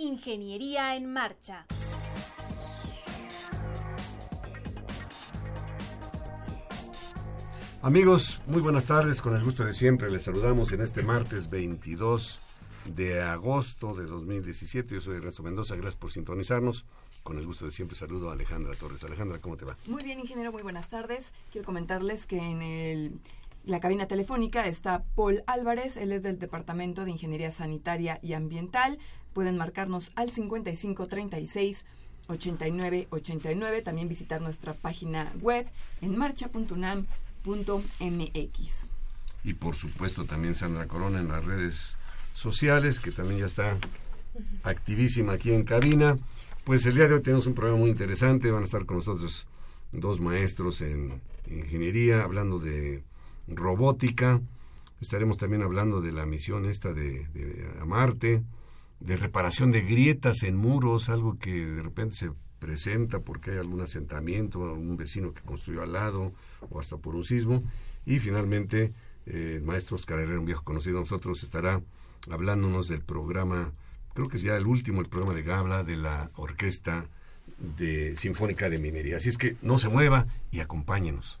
Ingeniería en Marcha. Amigos, muy buenas tardes. Con el gusto de siempre les saludamos en este martes 22 de agosto de 2017. Yo soy Ernesto Mendoza. Gracias por sintonizarnos. Con el gusto de siempre saludo a Alejandra Torres. Alejandra, ¿cómo te va? Muy bien, ingeniero. Muy buenas tardes. Quiero comentarles que en el la cabina telefónica está Paul Álvarez, él es del Departamento de Ingeniería Sanitaria y Ambiental. Pueden marcarnos al 5536 8989. También visitar nuestra página web en marcha.unam mx Y por supuesto también Sandra Corona en las redes sociales, que también ya está activísima aquí en cabina. Pues el día de hoy tenemos un programa muy interesante, van a estar con nosotros dos maestros en ingeniería hablando de robótica, estaremos también hablando de la misión esta de, de a Marte, de reparación de grietas en muros, algo que de repente se presenta porque hay algún asentamiento, algún vecino que construyó al lado o hasta por un sismo. Y finalmente, eh, el maestro Oscar Herrera, un viejo conocido de nosotros, estará hablándonos del programa, creo que es ya el último, el programa de Gabla de la Orquesta de Sinfónica de Minería. Así es que no se mueva y acompáñenos.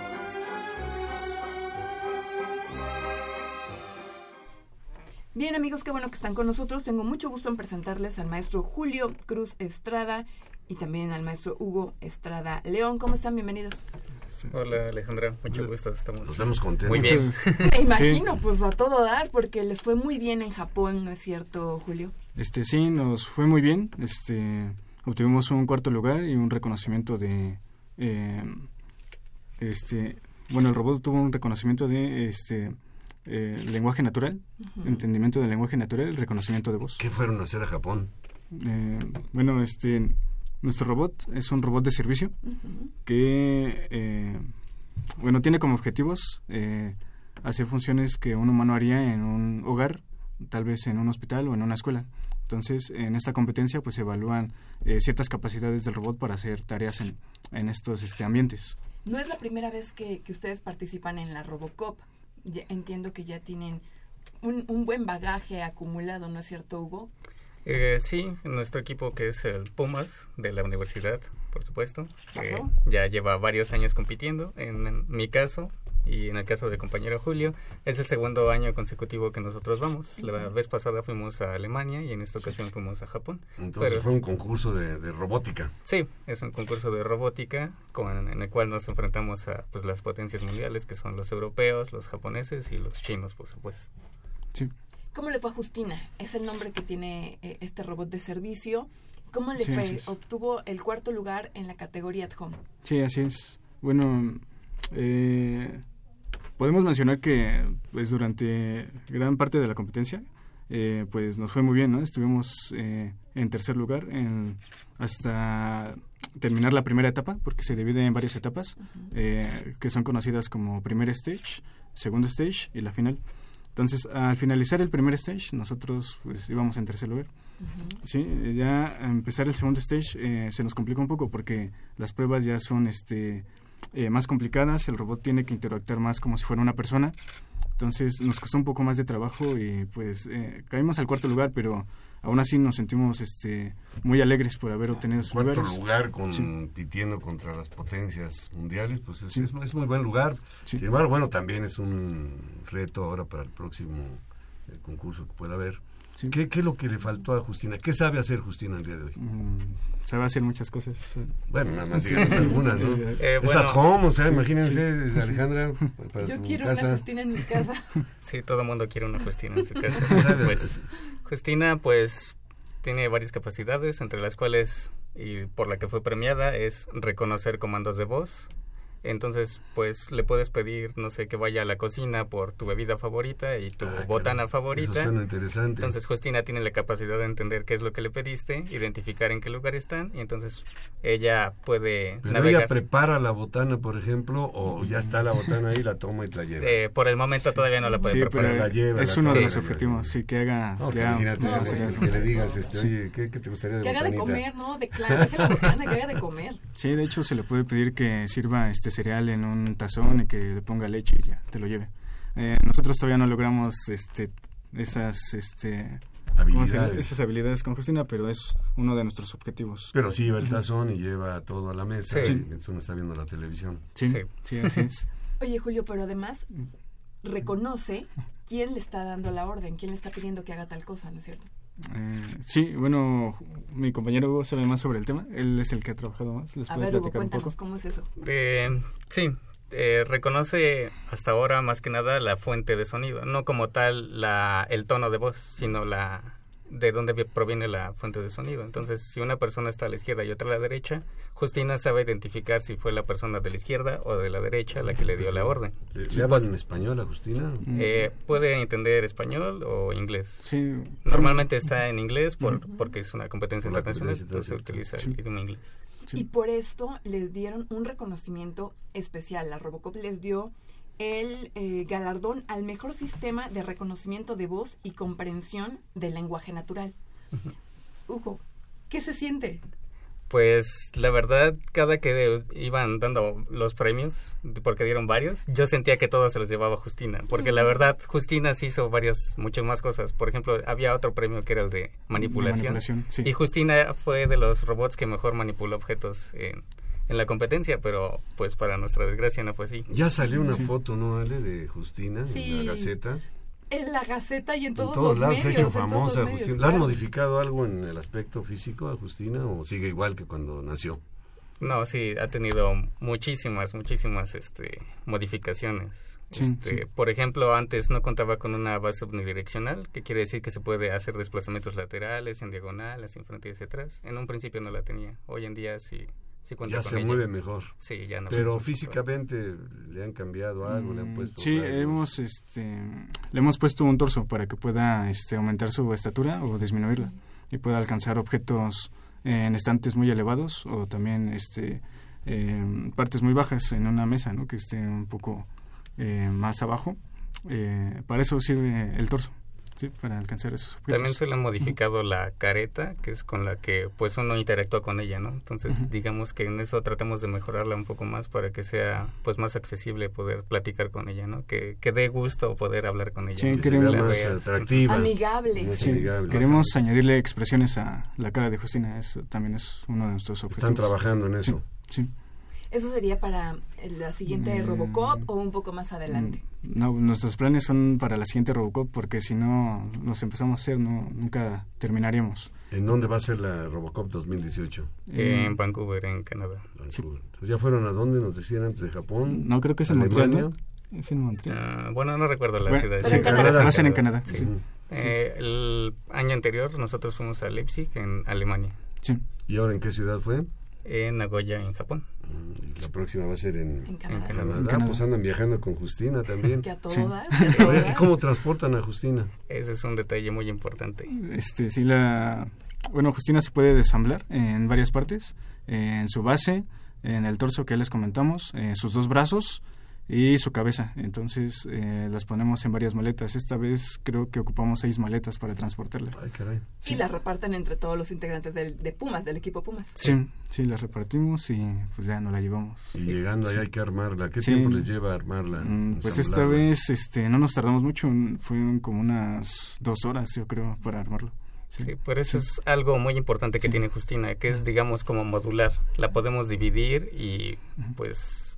Bien amigos, qué bueno que están con nosotros. Tengo mucho gusto en presentarles al maestro Julio Cruz Estrada y también al maestro Hugo Estrada León. ¿Cómo están? Bienvenidos. Hola Alejandra, mucho gusto. Estamos, estamos contentos. Muy bien. Me imagino, pues a todo dar, porque les fue muy bien en Japón, ¿no es cierto, Julio? Este sí, nos fue muy bien. Este obtuvimos un cuarto lugar y un reconocimiento de eh, este bueno el robot tuvo un reconocimiento de este eh, lenguaje natural, entendimiento del lenguaje natural, el reconocimiento de voz. ¿Qué fueron a hacer a Japón? Eh, bueno, este, nuestro robot es un robot de servicio que, eh, bueno, tiene como objetivos hacer funciones que un humano haría en un hogar, tal vez en un hospital o en una escuela. Entonces, en esta competencia, pues se evalúan ciertas capacidades del robot para hacer tareas en, en estos este, ambientes. No es la primera vez que, que ustedes participan en la Robocop entiendo que ya tienen un, un, buen bagaje acumulado, ¿no es cierto, Hugo? Eh, sí, nuestro equipo que es el Pumas de la universidad, por supuesto, ya lleva varios años compitiendo. En, mi caso y en el caso del compañero Julio, es el segundo año consecutivo que nosotros vamos. La vez pasada fuimos a Alemania y en esta ocasión fuimos a Japón. Entonces fue un concurso de, robótica. Sí, es un concurso de robótica con, en el cual nos enfrentamos a pues, las potencias mundiales que son los europeos, los japoneses y los chinos, por supuesto. Sí. ¿Cómo le fue a Justina? Es el nombre que tiene eh, este robot de servicio. ¿Cómo le fue? Obtuvo el cuarto lugar en la categoría at home. Sí, así es. Bueno, eh, podemos mencionar que pues durante gran parte de la competencia eh, pues nos fue muy bien, ¿no? Estuvimos en tercer lugar en, hasta terminar la primera etapa, porque se divide en varias etapas, que son conocidas como primer stage, segundo stage y la final. Entonces, al finalizar el primer stage, nosotros pues íbamos en tercer lugar. Sí, ya empezar el segundo stage eh, se nos complica un poco porque las pruebas ya son este eh, más complicadas, el robot tiene que interactuar más como si fuera una persona. Entonces nos costó un poco más de trabajo y pues eh, caímos al cuarto lugar, pero aún así nos sentimos este muy alegres por haber obtenido su cuarto lugar compitiendo contra las potencias mundiales pues es, es, muy buen lugar. Sin embargo bueno también es un reto ahora para el próximo eh, concurso que pueda haber. ¿Qué, es lo que le faltó a Justina? ¿Qué sabe hacer Justina el día de hoy? Mm, sabe hacer muchas cosas. Bueno, nada más digamos algunas, ¿no? Eh, es at home, o sea, imagínense, Alejandra, para Yo quiero una Justina en mi casa. Sí, todo el mundo quiere una Justina en su casa. pues, Justina, pues, tiene varias capacidades, entre las cuales, y por la que fue premiada, es reconocer comandos de voz, entonces, pues le puedes pedir, no sé, que vaya a la cocina por tu bebida favorita y tu ah, botana favorita. Eso suena interesante. Entonces, Justina tiene la capacidad de entender qué es lo que le pediste, identificar en qué lugar están y entonces ella puede Pero ella prepara la botana, por ejemplo, o ya está la botana ahí, la toma y la lleva. Eh, por el momento todavía no la puede preparar. la lleva, es uno de los objetivos, sí, que haga... que, le digas, este, oye, ¿qué, te gustaría de Que haga de comer, ¿no? De claro, que la botana, que haga de comer. Sí, de hecho se le puede pedir que sirva este cereal en un tazón y que le ponga leche y ya te lo lleve. Eh, nosotros todavía no logramos este, esas este, habilidades. esas habilidades con Justina, pero es uno de nuestros objetivos. Pero sí lleva el tazón y lleva todo a la mesa. Sí. Y está viendo la televisión. Sí, sí, así es. Oye, Julio, pero además reconoce quién le está dando la orden, quién le está pidiendo que haga tal cosa, ¿no es cierto? Eh, sí, bueno, mi compañero Hugo sabe más sobre el tema. Él es el que ha trabajado más. ¿Les a ver, Hugo, cuéntanos, ¿cómo es eso? Eh, sí, eh, reconoce hasta ahora más que nada la fuente de sonido, no como tal la, el tono de voz, sino la, de dónde proviene la fuente de sonido. Entonces, si una persona está a la izquierda y otra a la derecha, Justina sabe identificar si fue la persona de la izquierda o de la derecha la que le dio la orden. ¿Le, hablan en español a Justina? Eh, puede entender español o inglés. Sí. Normalmente está en inglés por, porque es una competencia internacional, entonces se utiliza el idioma inglés. Y por esto les dieron un reconocimiento especial. La Robocop les dio el eh, galardón al mejor sistema de reconocimiento de voz y comprensión del lenguaje natural. Hugo, ¿qué se siente? Pues la verdad, cada que iban dando los premios, porque dieron varios, yo sentía que todos se los llevaba Justina, porque la verdad, Justina sí hizo varias, muchas más cosas. Por ejemplo, había otro premio que era el de manipulación, y Justina fue de los robots que mejor manipuló objetos en, en la competencia, pero pues para nuestra desgracia no fue así. Ya salió una foto, ¿no, Ale, de Justina en la Gaceta? En la Gaceta y en todos, en todos lados se ha hecho famosa Justina. ¿La han modificado algo en el aspecto físico a Justina o sigue igual que cuando nació? No, sí, ha tenido muchísimas, muchísimas este, modificaciones. este, Por ejemplo, antes no contaba con una base unidireccional, que quiere decir que se puede hacer desplazamientos laterales, en diagonal, hacia enfrente y hacia atrás. En un principio no la tenía. Hoy en día sí ya se mueve mejor. Sí, ya no Pero físicamente le han cambiado algo, le han mm, puesto. Sí, hemos, este, le hemos puesto un torso para que pueda este, aumentar su estatura o disminuirla y pueda alcanzar objetos en estantes muy elevados o también este, eh, partes muy bajas en una mesa, ¿no? que esté un poco eh, más abajo. Eh, para eso sirve el torso para alcanzar esos objetos. También se le ha modificado la careta, que es con la que pues uno interactúa con ella, ¿no? Entonces, digamos que en eso tratamos de mejorarla un poco más para que sea pues más accesible poder platicar con ella, ¿no? Que, que dé gusto poder hablar con ella. Sí, queremos más atractiva. Amigable. Queremos añadirle expresiones a la cara de Justina, eso también es uno de nuestros objetivos. Están trabajando en eso. sí. ¿Eso sería para la siguiente mm. Robocop o un poco más adelante? Mm, no, nuestros planes son para la siguiente Robocop porque si no nos empezamos a hacer, no, nunca terminaríamos. ¿En dónde va a ser la Robocop 2018? en Vancouver, en Canadá. ¿Ya fueron a dónde nos decían antes de Japón? No, creo que es en Montreal. Es en Montreal. Ah, bueno, no recuerdo la ciudad. Sí, en Canadá. Va en Canadá. Eh, el año anterior nosotros fuimos a Leipzig, en Alemania. Sí. ¿Y ahora en qué ciudad fue? En Nagoya, en Japón. La próxima va a ser en, Canadá. Pues andan viajando con Justina también. Que a ¿Cómo transportan a Justina? Ese es un detalle muy importante. Este, sí, la... Bueno, Justina se puede desamblar en varias partes. en su base, en el torso que les comentamos, en sus dos brazos y su cabeza. Entonces eh, las ponemos en varias maletas. Esta vez creo que ocupamos seis maletas para transportarla. Ay, caray. Y las reparten entre todos los integrantes del, de Pumas, del equipo Pumas. Sí, sí, las repartimos y pues ya no la llevamos. Y llegando ahí hay que armarla. ¿Qué tiempo les lleva armarla? Mm, pues esta vez este, no nos tardamos mucho, fueron como unas dos horas yo creo para armarlo. Sí, por eso es algo muy importante que tiene Justina, que es digamos como modular. La podemos dividir y pues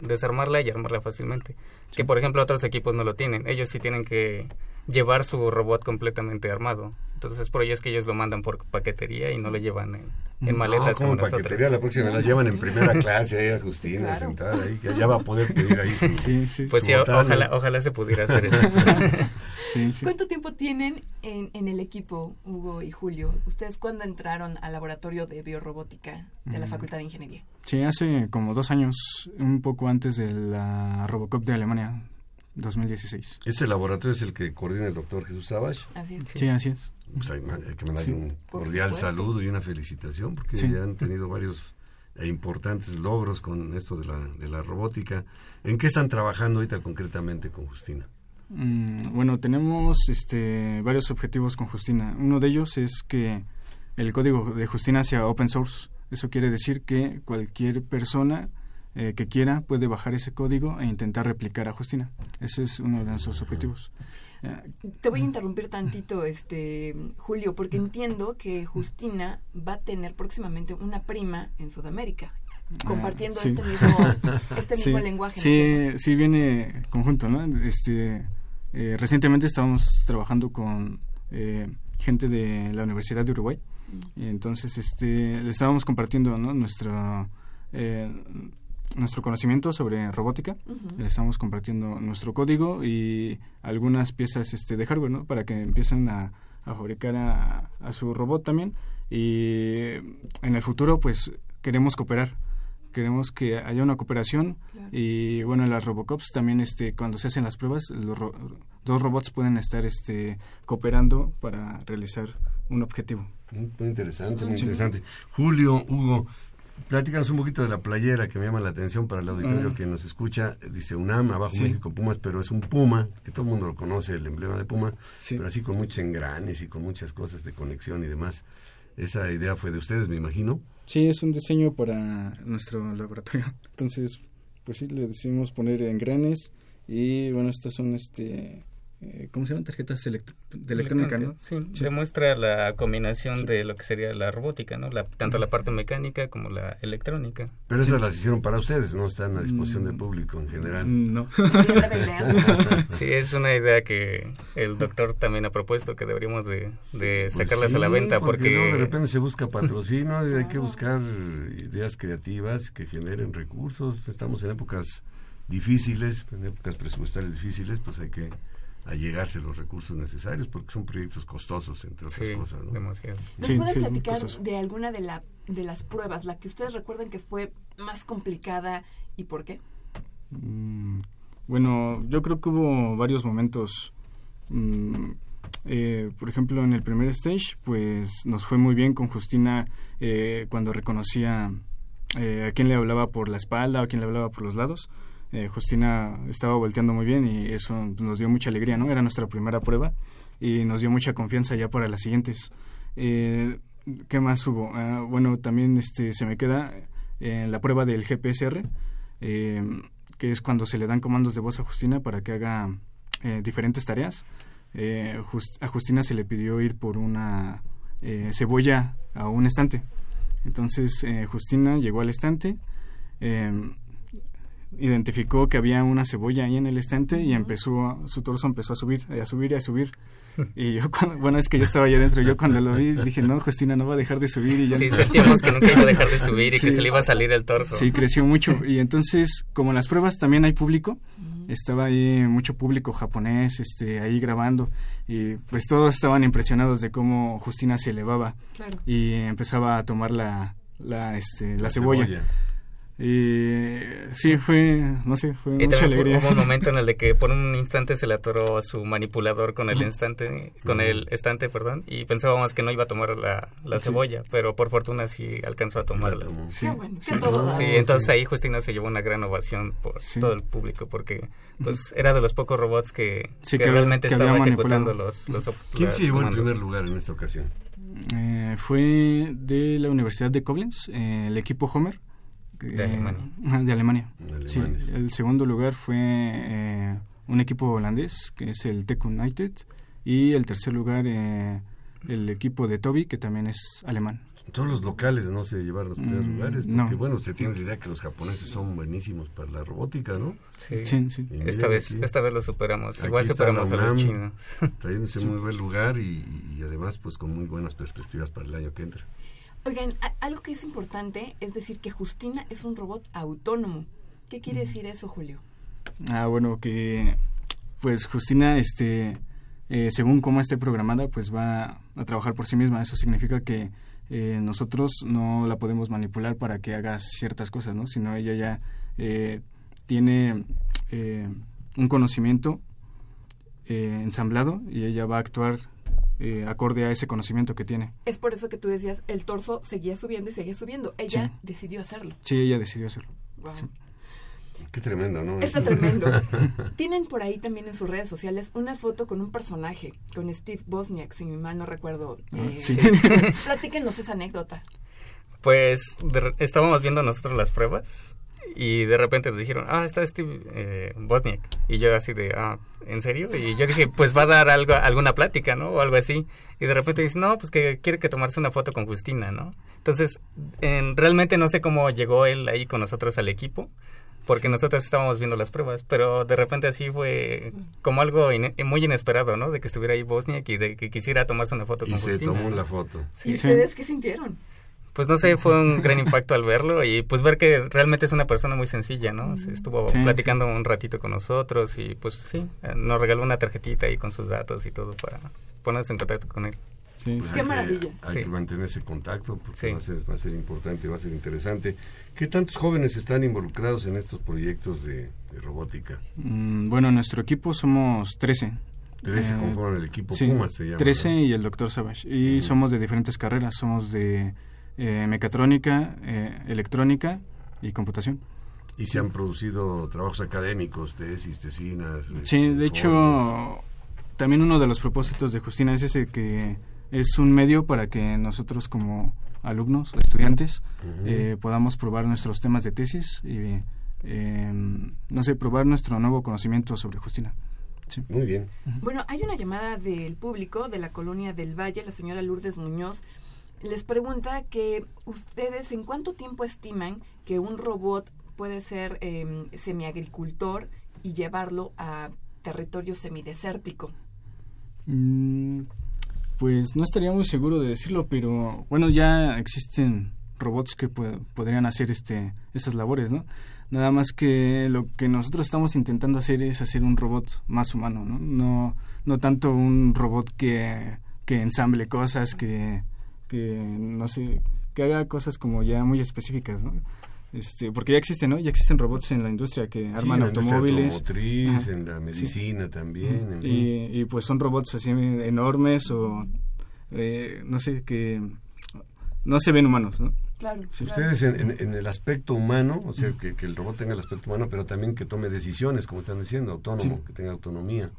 desarmarla y armarla fácilmente. Que por ejemplo otros equipos no lo tienen. Ellos sí tienen que llevar su robot completamente armado. Entonces por ello es que ellos lo mandan por paquetería y no lo llevan en, en maletas como, paquetería, la próxima la llevan en primera clase ahí a Justina sentada ahí, que ya va a poder pedir ahí sí, sí. Pues sí, ojalá, ojalá se pudiera hacer eso. ¿Cuánto tiempo tienen en, en, el equipo, Hugo y Julio? ¿Ustedes cuándo entraron al laboratorio de biorrobótica de la mm. Facultad de Ingeniería? Sí, hace como dos años, un poco antes de la Robocop de Alemania, 2016. ¿Este laboratorio es el que coordina el doctor Jesús Sabach? Así es. Sí, así es. Pues hay, que mandarle un cordial saludo y una felicitación porque ya han tenido varios e importantes logros con esto de la, de la robótica. ¿En qué están trabajando ahorita concretamente con Justina? Mm, bueno, tenemos este, varios objetivos con Justina. Uno de ellos es que el código de Justina sea open source. Eso quiere decir que cualquier persona eh, que quiera puede bajar ese código e intentar replicar a Justina. Ese es uno de nuestros objetivos. Te voy a interrumpir tantito, este Julio, porque entiendo que Justina va a tener próximamente una prima en Sudamérica, ah, compartiendo este mismo, este mismo lenguaje. Sí, sí viene conjunto, ¿no? Este, eh, recientemente estábamos trabajando con eh, gente de la Universidad de Uruguay, y entonces este, le estábamos compartiendo ¿no? nuestra eh, nuestro conocimiento sobre robótica, le estamos compartiendo nuestro código y algunas piezas este, de hardware, ¿no? Para que empiecen a, fabricar a, su robot también. Y en el futuro pues queremos cooperar. Queremos que haya una cooperación y bueno en las Robocops también este cuando se hacen las pruebas los dos robots pueden estar este cooperando para realizar un objetivo. Muy interesante muy interesante. Julio Hugo Platícanos un poquito de la playera que me llama la atención para el auditorio mm. que nos escucha. Dice UNAM, abajo México Pumas, pero es un puma, que todo el mundo lo conoce, el emblema de Puma, pero así con muchos engranes y con muchas cosas de conexión y demás. Esa idea fue de ustedes, me imagino. Sí, es un diseño para nuestro laboratorio. Entonces, pues sí, le decidimos poner engranes y bueno, estas son este ¿cómo se llaman? Tarjetas de electrónica, ¿no? Sí, demuestra la combinación de lo que sería la robótica, ¿no? La, tanto la parte mecánica como la electrónica. Pero esas las hicieron para ustedes, no están a disposición del mm, público en general. No. sí, es una idea que el doctor también ha propuesto, que deberíamos de, de pues sacarlas a la venta, porque... de repente se busca patrocinio, y hay que buscar ideas creativas que generen recursos. Estamos en épocas difíciles, en épocas presupuestarias difíciles, pues hay que a llegarse los recursos necesarios porque son proyectos costosos entre otras cosas ¿no? demasiado. ¿Nos puede platicar de alguna de, la, de las pruebas la que ustedes recuerden que fue más complicada y por qué mm, bueno yo creo que hubo varios momentos. Mm, eh, por ejemplo en el primer stage pues nos fue muy bien con Justina eh, cuando reconocía eh, a quién le hablaba por la espalda o a quién le hablaba por los lados eh, Justina estaba volteando muy bien y eso nos dio mucha alegría, ¿no? Era nuestra primera prueba y nos dio mucha confianza ya para las siguientes. Eh, ¿Qué más hubo? Ah, bueno, también este, se me queda en la prueba del GPSR, eh, que es cuando se le dan comandos de voz a Justina para que haga diferentes tareas. a Justina se le pidió ir por una cebolla a un estante. Entonces Justina llegó al estante, identificó que había una cebolla ahí en el estante y empezó, su torso empezó a subir, a subir y a subir. Y yo, cuando, bueno, es que yo estaba allá adentro, yo cuando lo vi dije, no, Justina no va a dejar de subir. Y ya sí, sentíamos que nunca iba a dejar de subir y que se le iba a salir el torso. Sí, creció mucho. Y entonces, como en las pruebas también hay público, estaba ahí mucho público japonés este ahí grabando y pues todos estaban impresionados de cómo Justina se elevaba y empezaba a tomar la la este la, cebolla. Y sí, fue, no sé, fue y mucha alegría. Hubo un momento en el de que por un instante se le atoró su manipulador con el instante, con el estante, perdón, y pensábamos que no iba a tomar la, la cebolla, pero por fortuna sí alcanzó a tomarla. Sí, bueno, sí, entonces ahí Justina se llevó una gran ovación por todo el público, porque pues era de los pocos robots que, que, realmente estaba ejecutando los, los, ¿Quién se llevó el primer lugar en esta ocasión? Eh, fue de la Universidad de Koblenz, eh, el equipo Homer de Alemania. De Alemania. Sí, el segundo lugar fue eh, un equipo holandés, que es el Tech United, y el tercer lugar eh, el equipo de Toby, que también es alemán. Todos los locales no se llevaron los primeros mm, lugares, porque bueno, se tiene la idea que los japoneses son buenísimos para la robótica, ¿no? Sí, sí. Esta vez, esta vez lo superamos. Igual superamos a los chinos. Trayéndose muy buen lugar y, y, además pues con muy buenas perspectivas para el año que entra. Oigan, algo que es importante es decir que Justina es un robot autónomo. ¿Qué quiere decir eso, Julio? Ah, bueno, que pues Justina, este, eh, según cómo esté programada, pues va a trabajar por sí misma. Eso significa que eh, nosotros no la podemos manipular para que haga ciertas cosas, ¿no? Sino ella ya eh, tiene un conocimiento ensamblado y ella va a actuar eh, acorde a ese conocimiento que tiene. Es por eso que tú decías, el torso seguía subiendo y seguía subiendo. Ella decidió hacerlo. Sí, ella decidió hacerlo. Qué tremendo, ¿no? Está tremendo. Tienen por ahí también en sus redes sociales una foto con un personaje, con Steve Bosniak, si mal no recuerdo. Ah, eh, sí. Platíquenos esa anécdota. Pues estábamos viendo nosotros las pruebas y de repente nos dijeron, ah, está Steve eh, Bosniak. Y yo así de, ah, ¿en serio? Y yo dije, pues va a dar algo, alguna plática, ¿no? O algo así. Y de repente dice, no, pues que quiere que tomarse una foto con Justina, ¿no? Entonces, en, realmente no sé cómo llegó él ahí con nosotros al equipo, porque nosotros estábamos viendo las pruebas, pero de repente así fue como algo muy inesperado, ¿no? De que estuviera ahí Bosniak y de que quisiera tomarse una foto con Justina. Y se tomó la foto. ¿Y ustedes qué sintieron? Pues no sé, fue un gran impacto al verlo y pues ver que realmente es una persona muy sencilla, ¿no? estuvo platicando un ratito con nosotros y pues sí, nos regaló una tarjetita ahí con sus datos y todo para ponerse en contacto con él. Sí. Pues Qué maravilla. hay que mantener ese contacto porque va, a ser, va a ser importante, va a ser interesante. ¿Qué tantos jóvenes están involucrados en estos proyectos de, robótica? Mm, bueno, nuestro equipo somos 13. 13 eh, conforman el equipo Pumas, se llama. 13 y el doctor Savage. Y somos de diferentes carreras. Somos de eh, mecatrónica, eh, electrónica y computación. ¿Y se han producido trabajos académicos, tesis, tesinas? Sí, de hecho, también uno de los propósitos de Justina es ese que es un medio para que nosotros como alumnos, estudiantes, eh, podamos probar nuestros temas de tesis y, em, no sé, probar nuestro nuevo conocimiento sobre Justina. Sí. Muy bien. Bueno, hay una llamada del público de la colonia del Valle, la señora Lourdes Muñoz, les pregunta que ustedes en cuánto tiempo estiman que un robot puede ser eh, semiagricultor y llevarlo a territorio semidesértico. Mm, pues no estaría muy seguro de decirlo, pero bueno, ya existen robots que podrían hacer este esas labores, ¿no? Nada más que lo que nosotros estamos intentando hacer es hacer un robot más humano, ¿no? No, no tanto un robot que, que ensamble cosas, que que no sé, que haga cosas como ya muy específicas, ¿no? Este, porque ya existen, ¿no? Ya existen robots en la industria que arman automóviles. automotriz, en la medicina también. y, pues son robots así enormes o, eh, no sé, que no se ven humanos, ¿no? Claro. Si ustedes en, en, el aspecto humano, o sea, que, que, el robot tenga el aspecto humano, pero también que tome decisiones, como están diciendo, autónomo, que tenga autonomía.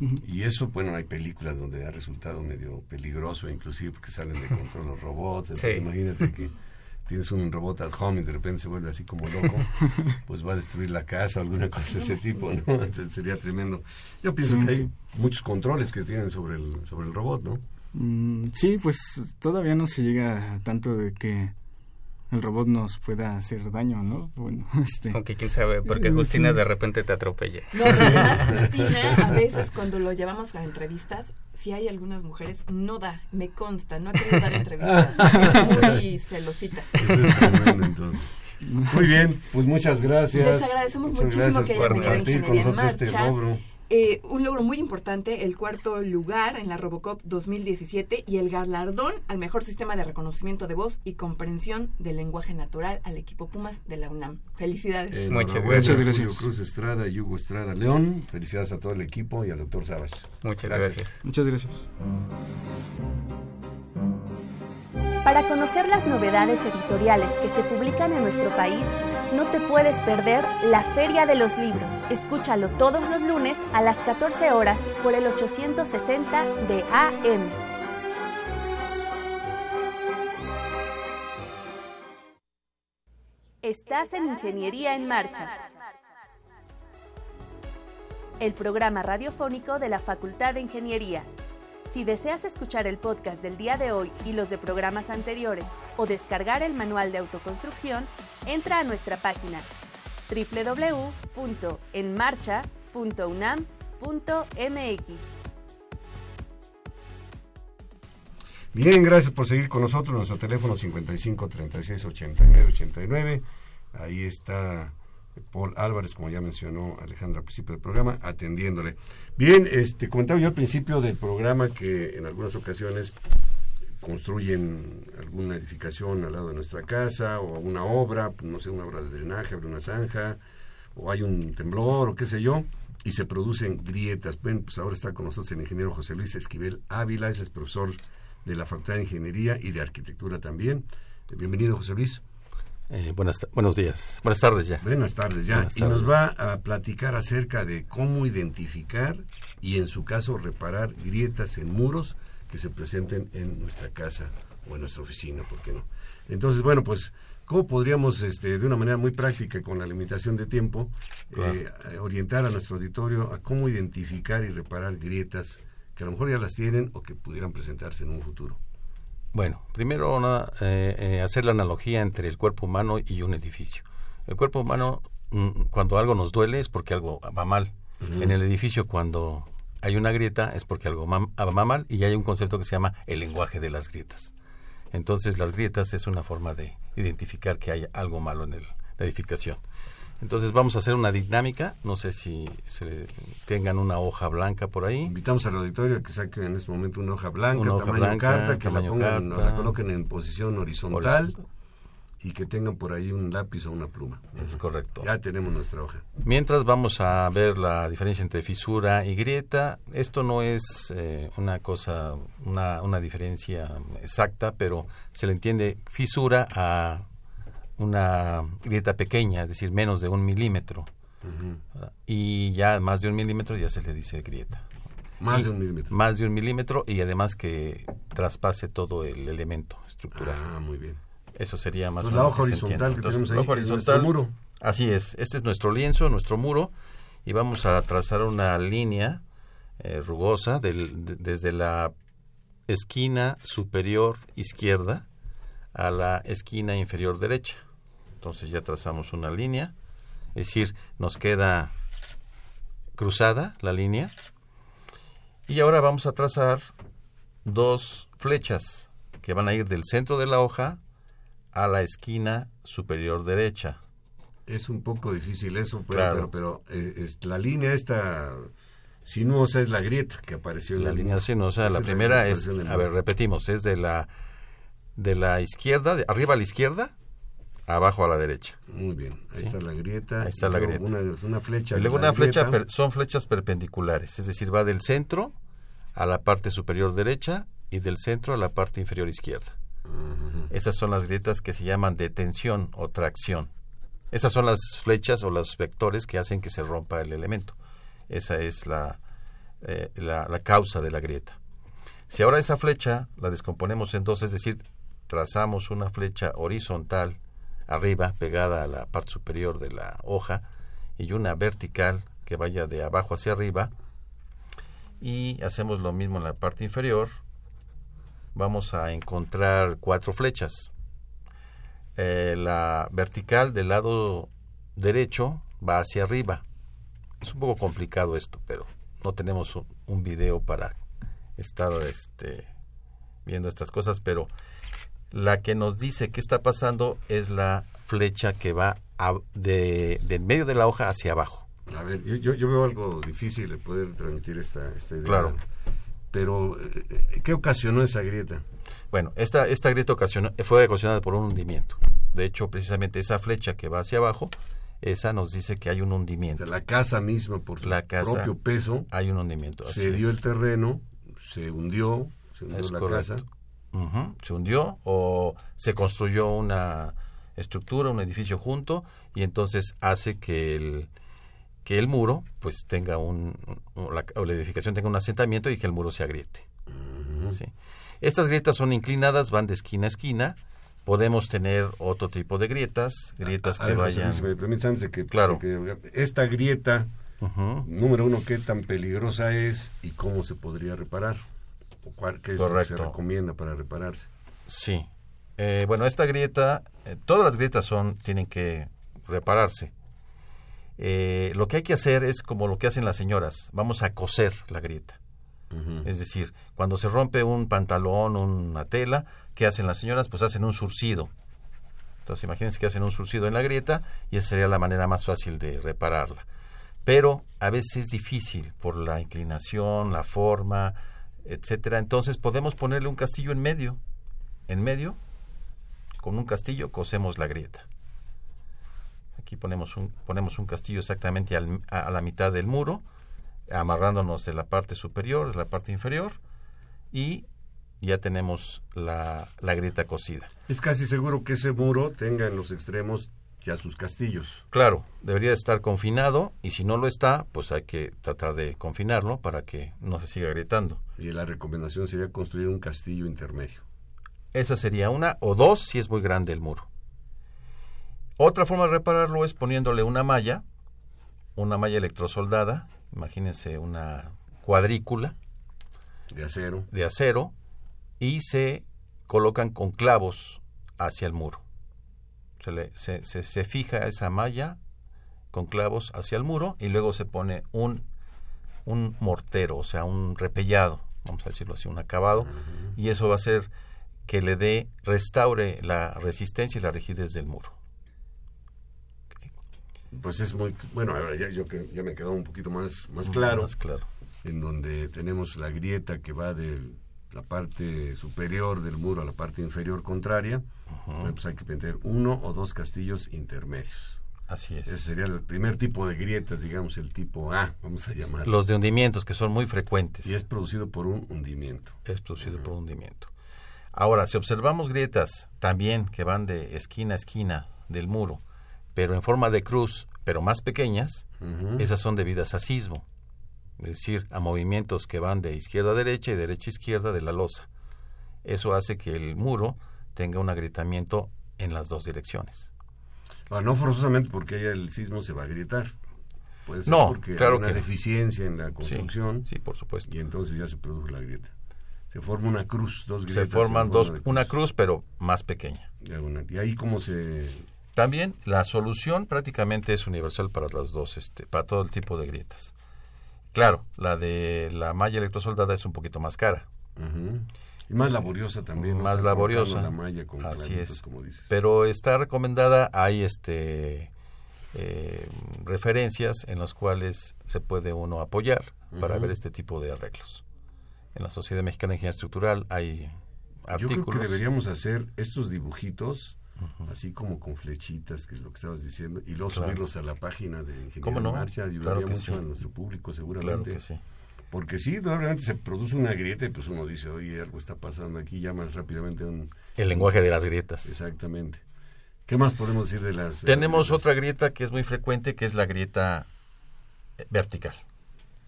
Y eso, bueno, hay películas donde ha resultado medio peligroso, inclusive porque salen de control los robots. Entonces, imagínate que tienes un robot at home y de repente se vuelve así como loco, pues va a destruir la casa o alguna cosa de ese tipo, ¿no? Entonces, sería tremendo. Yo pienso que hay muchos controles que tienen sobre el, sobre el robot, ¿no? Mm, sí, pues todavía no se llega tanto de que el robot nos pueda hacer daño, ¿no? Bueno, este... Aunque quién sabe, porque Justina de repente te atropella. No, además Justina, a veces cuando lo llevamos a entrevistas, si hay algunas mujeres, no da, me consta, no ha querido dar entrevistas. Es muy celosita. Eso es tremendo, entonces. Muy bien, pues muchas gracias. Les agradecemos muchísimo que hayan venido con nosotros este logro. Eh, un logro muy importante, el cuarto lugar en la Robocop 2017 y el galardón al mejor sistema de reconocimiento de voz y comprensión del lenguaje natural al equipo Pumas de la UNAM. Felicidades. Muchas gracias. Julio Cruz Estrada y Hugo Estrada León. Felicidades a todo el equipo y al doctor Sabas. Muchas gracias. Muchas gracias. Para conocer las novedades editoriales que se publican en nuestro país, no te puedes perder la Feria de los Libros. Escúchalo todos los lunes a las 14 horas por el 860 de AM. Estás en Ingeniería en Marcha. El programa radiofónico de la Facultad de Ingeniería si deseas escuchar el podcast del día de hoy y los de programas anteriores o descargar el manual de autoconstrucción, entra a nuestra página www.enmarcha.unam.mx. Bien, gracias por seguir con nosotros. Nuestro teléfono 55 36 89 89. Ahí está Paul Álvarez, como ya mencionó Alejandra al principio del programa, atendiéndole. Bien, este comentaba yo al principio del programa que en algunas ocasiones construyen alguna edificación al lado de nuestra casa o una obra, no sé, una obra de drenaje, abre una zanja, o hay un temblor o qué sé yo, y se producen grietas. Bueno, pues ahora está con nosotros el ingeniero José Luis Esquivel Ávila, es profesor de la Facultad de Ingeniería y de Arquitectura también. Bienvenido, José Luis. Eh, buenas, buenos días, buenas tardes ya. Buenas tardes ya. Y nos va a platicar acerca de cómo identificar y en su caso reparar grietas en muros que se presenten en nuestra casa o en nuestra oficina, ¿por qué no? Entonces, bueno, pues, ¿cómo podríamos, este, de una manera muy práctica y con la limitación de tiempo, eh, orientar a nuestro auditorio a cómo identificar y reparar grietas que a lo mejor ya las tienen o que pudieran presentarse en un futuro? Bueno, primero eh, eh, hacer la analogía entre el cuerpo humano y un edificio. El cuerpo humano, mm, cuando algo nos duele, es porque algo va mal. En el edificio, cuando hay una grieta, es porque algo va mal y hay un concepto que se llama el lenguaje de las grietas. Entonces, las grietas es una forma de identificar que hay algo malo en el, la edificación. Entonces vamos a hacer una dinámica, no sé si se tengan una hoja blanca por ahí. Invitamos al auditorio a que saquen en este momento una hoja blanca, tamaño carta, que la pongan, la coloquen en posición horizontal, y que tengan por ahí un lápiz o una pluma. Es correcto. Ya tenemos nuestra hoja. Mientras vamos a ver la diferencia entre fisura y grieta. Esto no es eh, una cosa, una, una diferencia exacta, pero se le entiende fisura a una grieta pequeña, es decir, menos de un milímetro. Y ya más de un milímetro ya se le dice grieta. Más de un milímetro. Más de un milímetro y además que traspase todo el elemento estructural. Ah, muy bien. Eso sería más o menos. La hoja horizontal que tenemos ahí horizontal, muro. Así es. Este es nuestro lienzo, nuestro muro. Y vamos a trazar una línea eh, rugosa desde la esquina superior izquierda a la esquina inferior derecha. Entonces ya trazamos una línea, es decir, nos queda cruzada la línea. Y ahora vamos a trazar dos flechas que van a ir del centro de la hoja a la esquina superior derecha. Es un poco difícil eso, pero, pero, eh, es, la línea esta sinuosa es la grieta que apareció en la, línea sinuosa. La primera es, a ver, repetimos, es de la de la izquierda, de arriba a la izquierda, abajo a la derecha. Muy bien, ahí está la grieta. Ahí está la grieta. Una, flecha. Y luego una flecha son flechas perpendiculares, es decir, va del centro a la parte superior derecha y del centro a la parte inferior izquierda. Esas son las grietas que se llaman de tensión o tracción. Esas son las flechas o los vectores que hacen que se rompa el elemento. Esa es la, eh, la, la causa de la grieta. Si ahora esa flecha la descomponemos en dos, es decir, trazamos una flecha horizontal arriba, pegada a la parte superior de la hoja, y una vertical que vaya de abajo hacia arriba. Y hacemos lo mismo en la parte inferior. Vamos a encontrar cuatro flechas. Eh, la vertical del lado derecho va hacia arriba. Es un poco complicado esto, pero no tenemos un, un video para estar este, viendo estas cosas, pero la que nos dice qué está pasando es la flecha que va de, medio de la hoja hacia abajo. A ver, yo, yo, veo algo difícil de poder transmitir esta, esta idea. Claro. Pero, eh, ¿qué ocasionó esa grieta? Bueno, esta, esta grieta fue ocasionada por un hundimiento. De hecho, precisamente esa flecha que va hacia abajo, esa nos dice que hay un hundimiento. la casa misma, por su propio peso, hay un hundimiento. Se dio el terreno, se hundió, se hundió la casa. Se hundió o se construyó una estructura, un edificio junto y entonces hace que el, que el muro pues tenga un, o la, edificación tenga un asentamiento y que el muro se agriete. ¿sí? Estas grietas son inclinadas, van de esquina a esquina. Podemos tener otro tipo de grietas, grietas que vayan. Si me permites, antes de que, claro. esta grieta, número uno, qué tan peligrosa es y cómo se podría reparar, o cuál, qué es lo que se recomienda para repararse. Sí. Eh, bueno, esta grieta, eh, todas las grietas son tienen que repararse. Eh, lo que hay que hacer es como lo que hacen las señoras, vamos a coser la grieta. Es decir, cuando se rompe un pantalón, una tela, ¿qué hacen las señoras? Pues hacen un surcido. Entonces imagínense que hacen un surcido en la grieta y esa sería la manera más fácil de repararla. Pero a veces es difícil por la inclinación, la forma, etcétera. Entonces podemos ponerle un castillo en medio. En medio, con un castillo, cosemos la grieta. Aquí ponemos un, ponemos un castillo exactamente a la mitad del muro amarrándonos de la parte superior, de la parte inferior y ya tenemos la, la grieta cosida. Es casi seguro que ese muro tenga en los extremos ya sus castillos. Claro, debería estar confinado y si no lo está, pues hay que tratar de confinarlo para que no se siga agrietando. Y la recomendación sería construir un castillo intermedio. Esa sería una o dos si es muy grande el muro. Otra forma de repararlo es poniéndole una malla, una malla electrosoldada imagínense una cuadrícula de acero. De acero y se colocan con clavos hacia el muro. Se, le, se, se, fija esa malla con clavos hacia el muro y luego se pone un, un mortero, o sea, un repellado, vamos a decirlo así, un acabado, y eso va a hacer que le dé, restaure la resistencia y la rigidez del muro. Pues es muy bueno ahora ya yo ya me quedó un poquito más más claro. más claro. En donde tenemos la grieta que va de la parte superior del muro a la parte inferior contraria pues hay que meter uno o dos castillos intermedios. Así es. Ese sería el primer tipo de grietas digamos el tipo A vamos a llamar los de hundimientos que son muy frecuentes. Y es producido por un hundimiento. Es producido por un hundimiento. Ahora si observamos grietas también que van de esquina a esquina del muro pero en forma de cruz, pero más pequeñas, esas son debidas a sismo, es decir, a movimientos que van de izquierda a derecha y derecha a izquierda de la losa. Eso hace que el muro tenga un agrietamiento en las dos direcciones. Ah, no forzosamente porque haya el sismo se va a agrietar. Puede ser no, porque claro hay una deficiencia en la construcción. Sí, por supuesto. Y entonces ya se produce la grieta. Se forma una cruz, dos grietas. Se forman dos, una cruz, pero más pequeña. Y ahí cómo se también la solución prácticamente es universal para las dos, este, para todo el tipo de grietas. Claro, la de la malla electrosoldada es un poquito más cara. Y más laboriosa también. Más laboriosa. La malla con Así es. Como dices. Pero está recomendada, hay este eh, referencias en las cuales se puede uno apoyar para ver este tipo de arreglos. En la Sociedad Mexicana de Ingeniería Estructural hay artículos. Yo creo que deberíamos hacer estos dibujitos así como con flechitas, que es lo que estabas diciendo, y luego subirlos a la página de Ingeniería no? Marcha, ayudaría mucho a nuestro público seguramente. Porque sí, normalmente se produce una grieta y pues uno dice, oye, algo está pasando aquí, llamas rápidamente un... El lenguaje de las grietas. Exactamente. ¿Qué más podemos decir de las... Tenemos otra grieta que es muy frecuente, que es la grieta eh, vertical.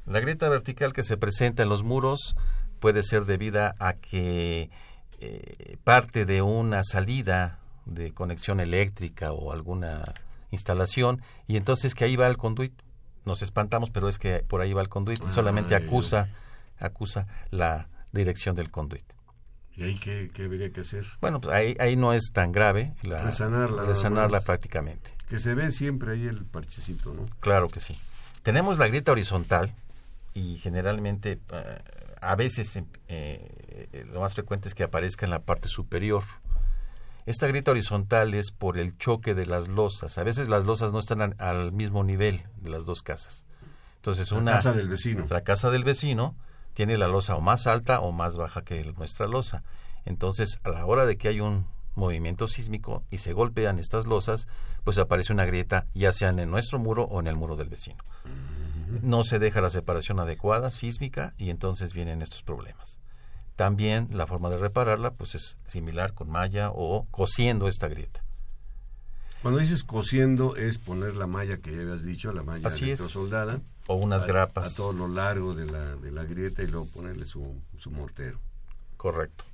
La grieta vertical que se presenta en los muros puede ser debida a que eh, parte de una salida de conexión eléctrica o alguna instalación y entonces que ahí va el conduit. Nos espantamos, pero es que por ahí va el conduit y solamente acusa acusa la dirección del conduit. ¿Y ahí qué, qué habría que hacer? Bueno, pues ahí, ahí no es tan grave. La, resanarla. Resanarla prácticamente. Que se ve siempre ahí el parchecito, ¿no? Claro que sí. Tenemos la grieta horizontal y generalmente eh, a veces eh, eh, lo más frecuente es que aparezca en la parte superior Esta grieta horizontal es por el choque de las losas. A veces las losas no están al mismo nivel de las dos casas. Entonces, una, la casa del vecino. La casa del vecino tiene la losa o más alta o más baja que nuestra losa. Entonces, a la hora de que hay un movimiento sísmico y se golpean estas losas, pues aparece una grieta, ya sea en nuestro muro o en el muro del vecino. No se deja la separación adecuada sísmica y entonces vienen estos problemas. También la forma de repararla pues es similar con malla o cosiendo esta grieta. Cuando dices cosiendo es poner la malla que ya habías dicho, la malla soldada o unas grapas a todo lo largo de la, de la grieta y luego ponerle su, su mortero. Correcto.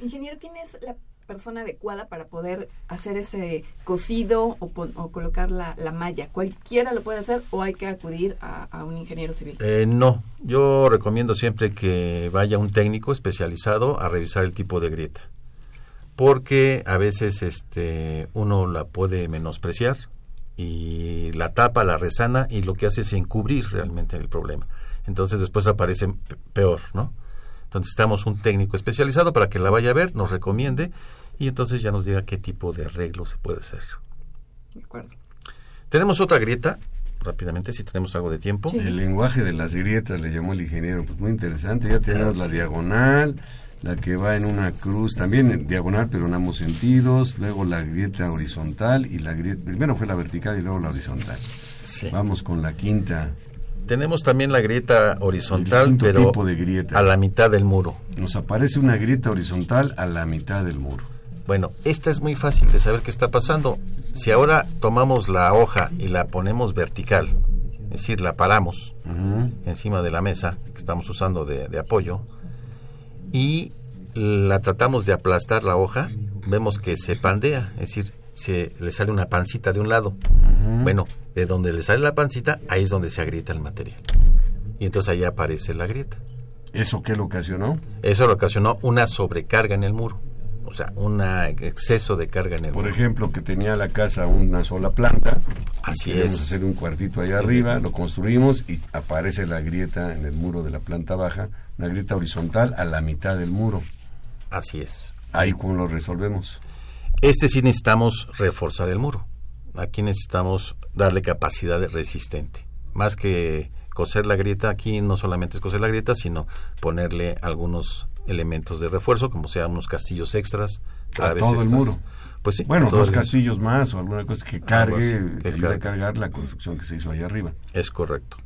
Ingeniero, ¿quién es la persona adecuada para poder hacer ese cosido o, colocar la, malla? ¿Cualquiera lo puede hacer o hay que acudir a, un ingeniero civil? Eh, no, yo recomiendo siempre que vaya un técnico especializado a revisar el tipo de grieta, porque a veces este, uno la puede menospreciar y la tapa, la resana y lo que hace es encubrir realmente el problema. Entonces después aparece peor, ¿no? Entonces necesitamos un técnico especializado para que la vaya a ver, nos recomiende y entonces ya nos diga qué tipo de arreglo se puede hacer. De acuerdo. Tenemos otra grieta, rápidamente, si tenemos algo de tiempo. El lenguaje de las grietas le llamó el ingeniero, pues muy interesante. Ya tenemos la diagonal, la que va en una cruz, también en diagonal, pero en ambos sentidos. Luego la grieta horizontal y la grieta, primero fue la vertical y luego la horizontal. Vamos con la quinta. Tenemos también la grieta horizontal, pero de grieta. a la mitad del muro. Nos aparece una grieta horizontal a la mitad del muro. Bueno, esta es muy fácil de saber qué está pasando. Si ahora tomamos la hoja y la ponemos vertical, es decir, la paramos encima de la mesa que estamos usando de, apoyo y la tratamos de aplastar la hoja, vemos que se pandea, es decir, se le sale una pancita de un lado. Bueno, de donde le sale la pancita, ahí es donde se agrieta el material. Y entonces ahí aparece la grieta. ¿Eso qué lo ocasionó? Eso lo ocasionó una sobrecarga en el muro o sea, un exceso de carga en el Por ejemplo, que tenía la casa una sola planta. Así es. hacer un cuartito allá arriba, lo construimos y aparece la grieta en el muro de la planta baja, una grieta horizontal a la mitad del muro. Así es. Ahí cómo lo resolvemos. Este sí necesitamos reforzar el muro. Aquí necesitamos darle capacidad de resistente. Más que coser la grieta, aquí no solamente es coser la grieta, sino ponerle algunos elementos de refuerzo, como sean unos castillos extras. A todo el muro. Pues sí. Bueno, dos castillos más o alguna cosa que cargue, que, ayude a cargar la construcción que se hizo ahí arriba. Es correcto.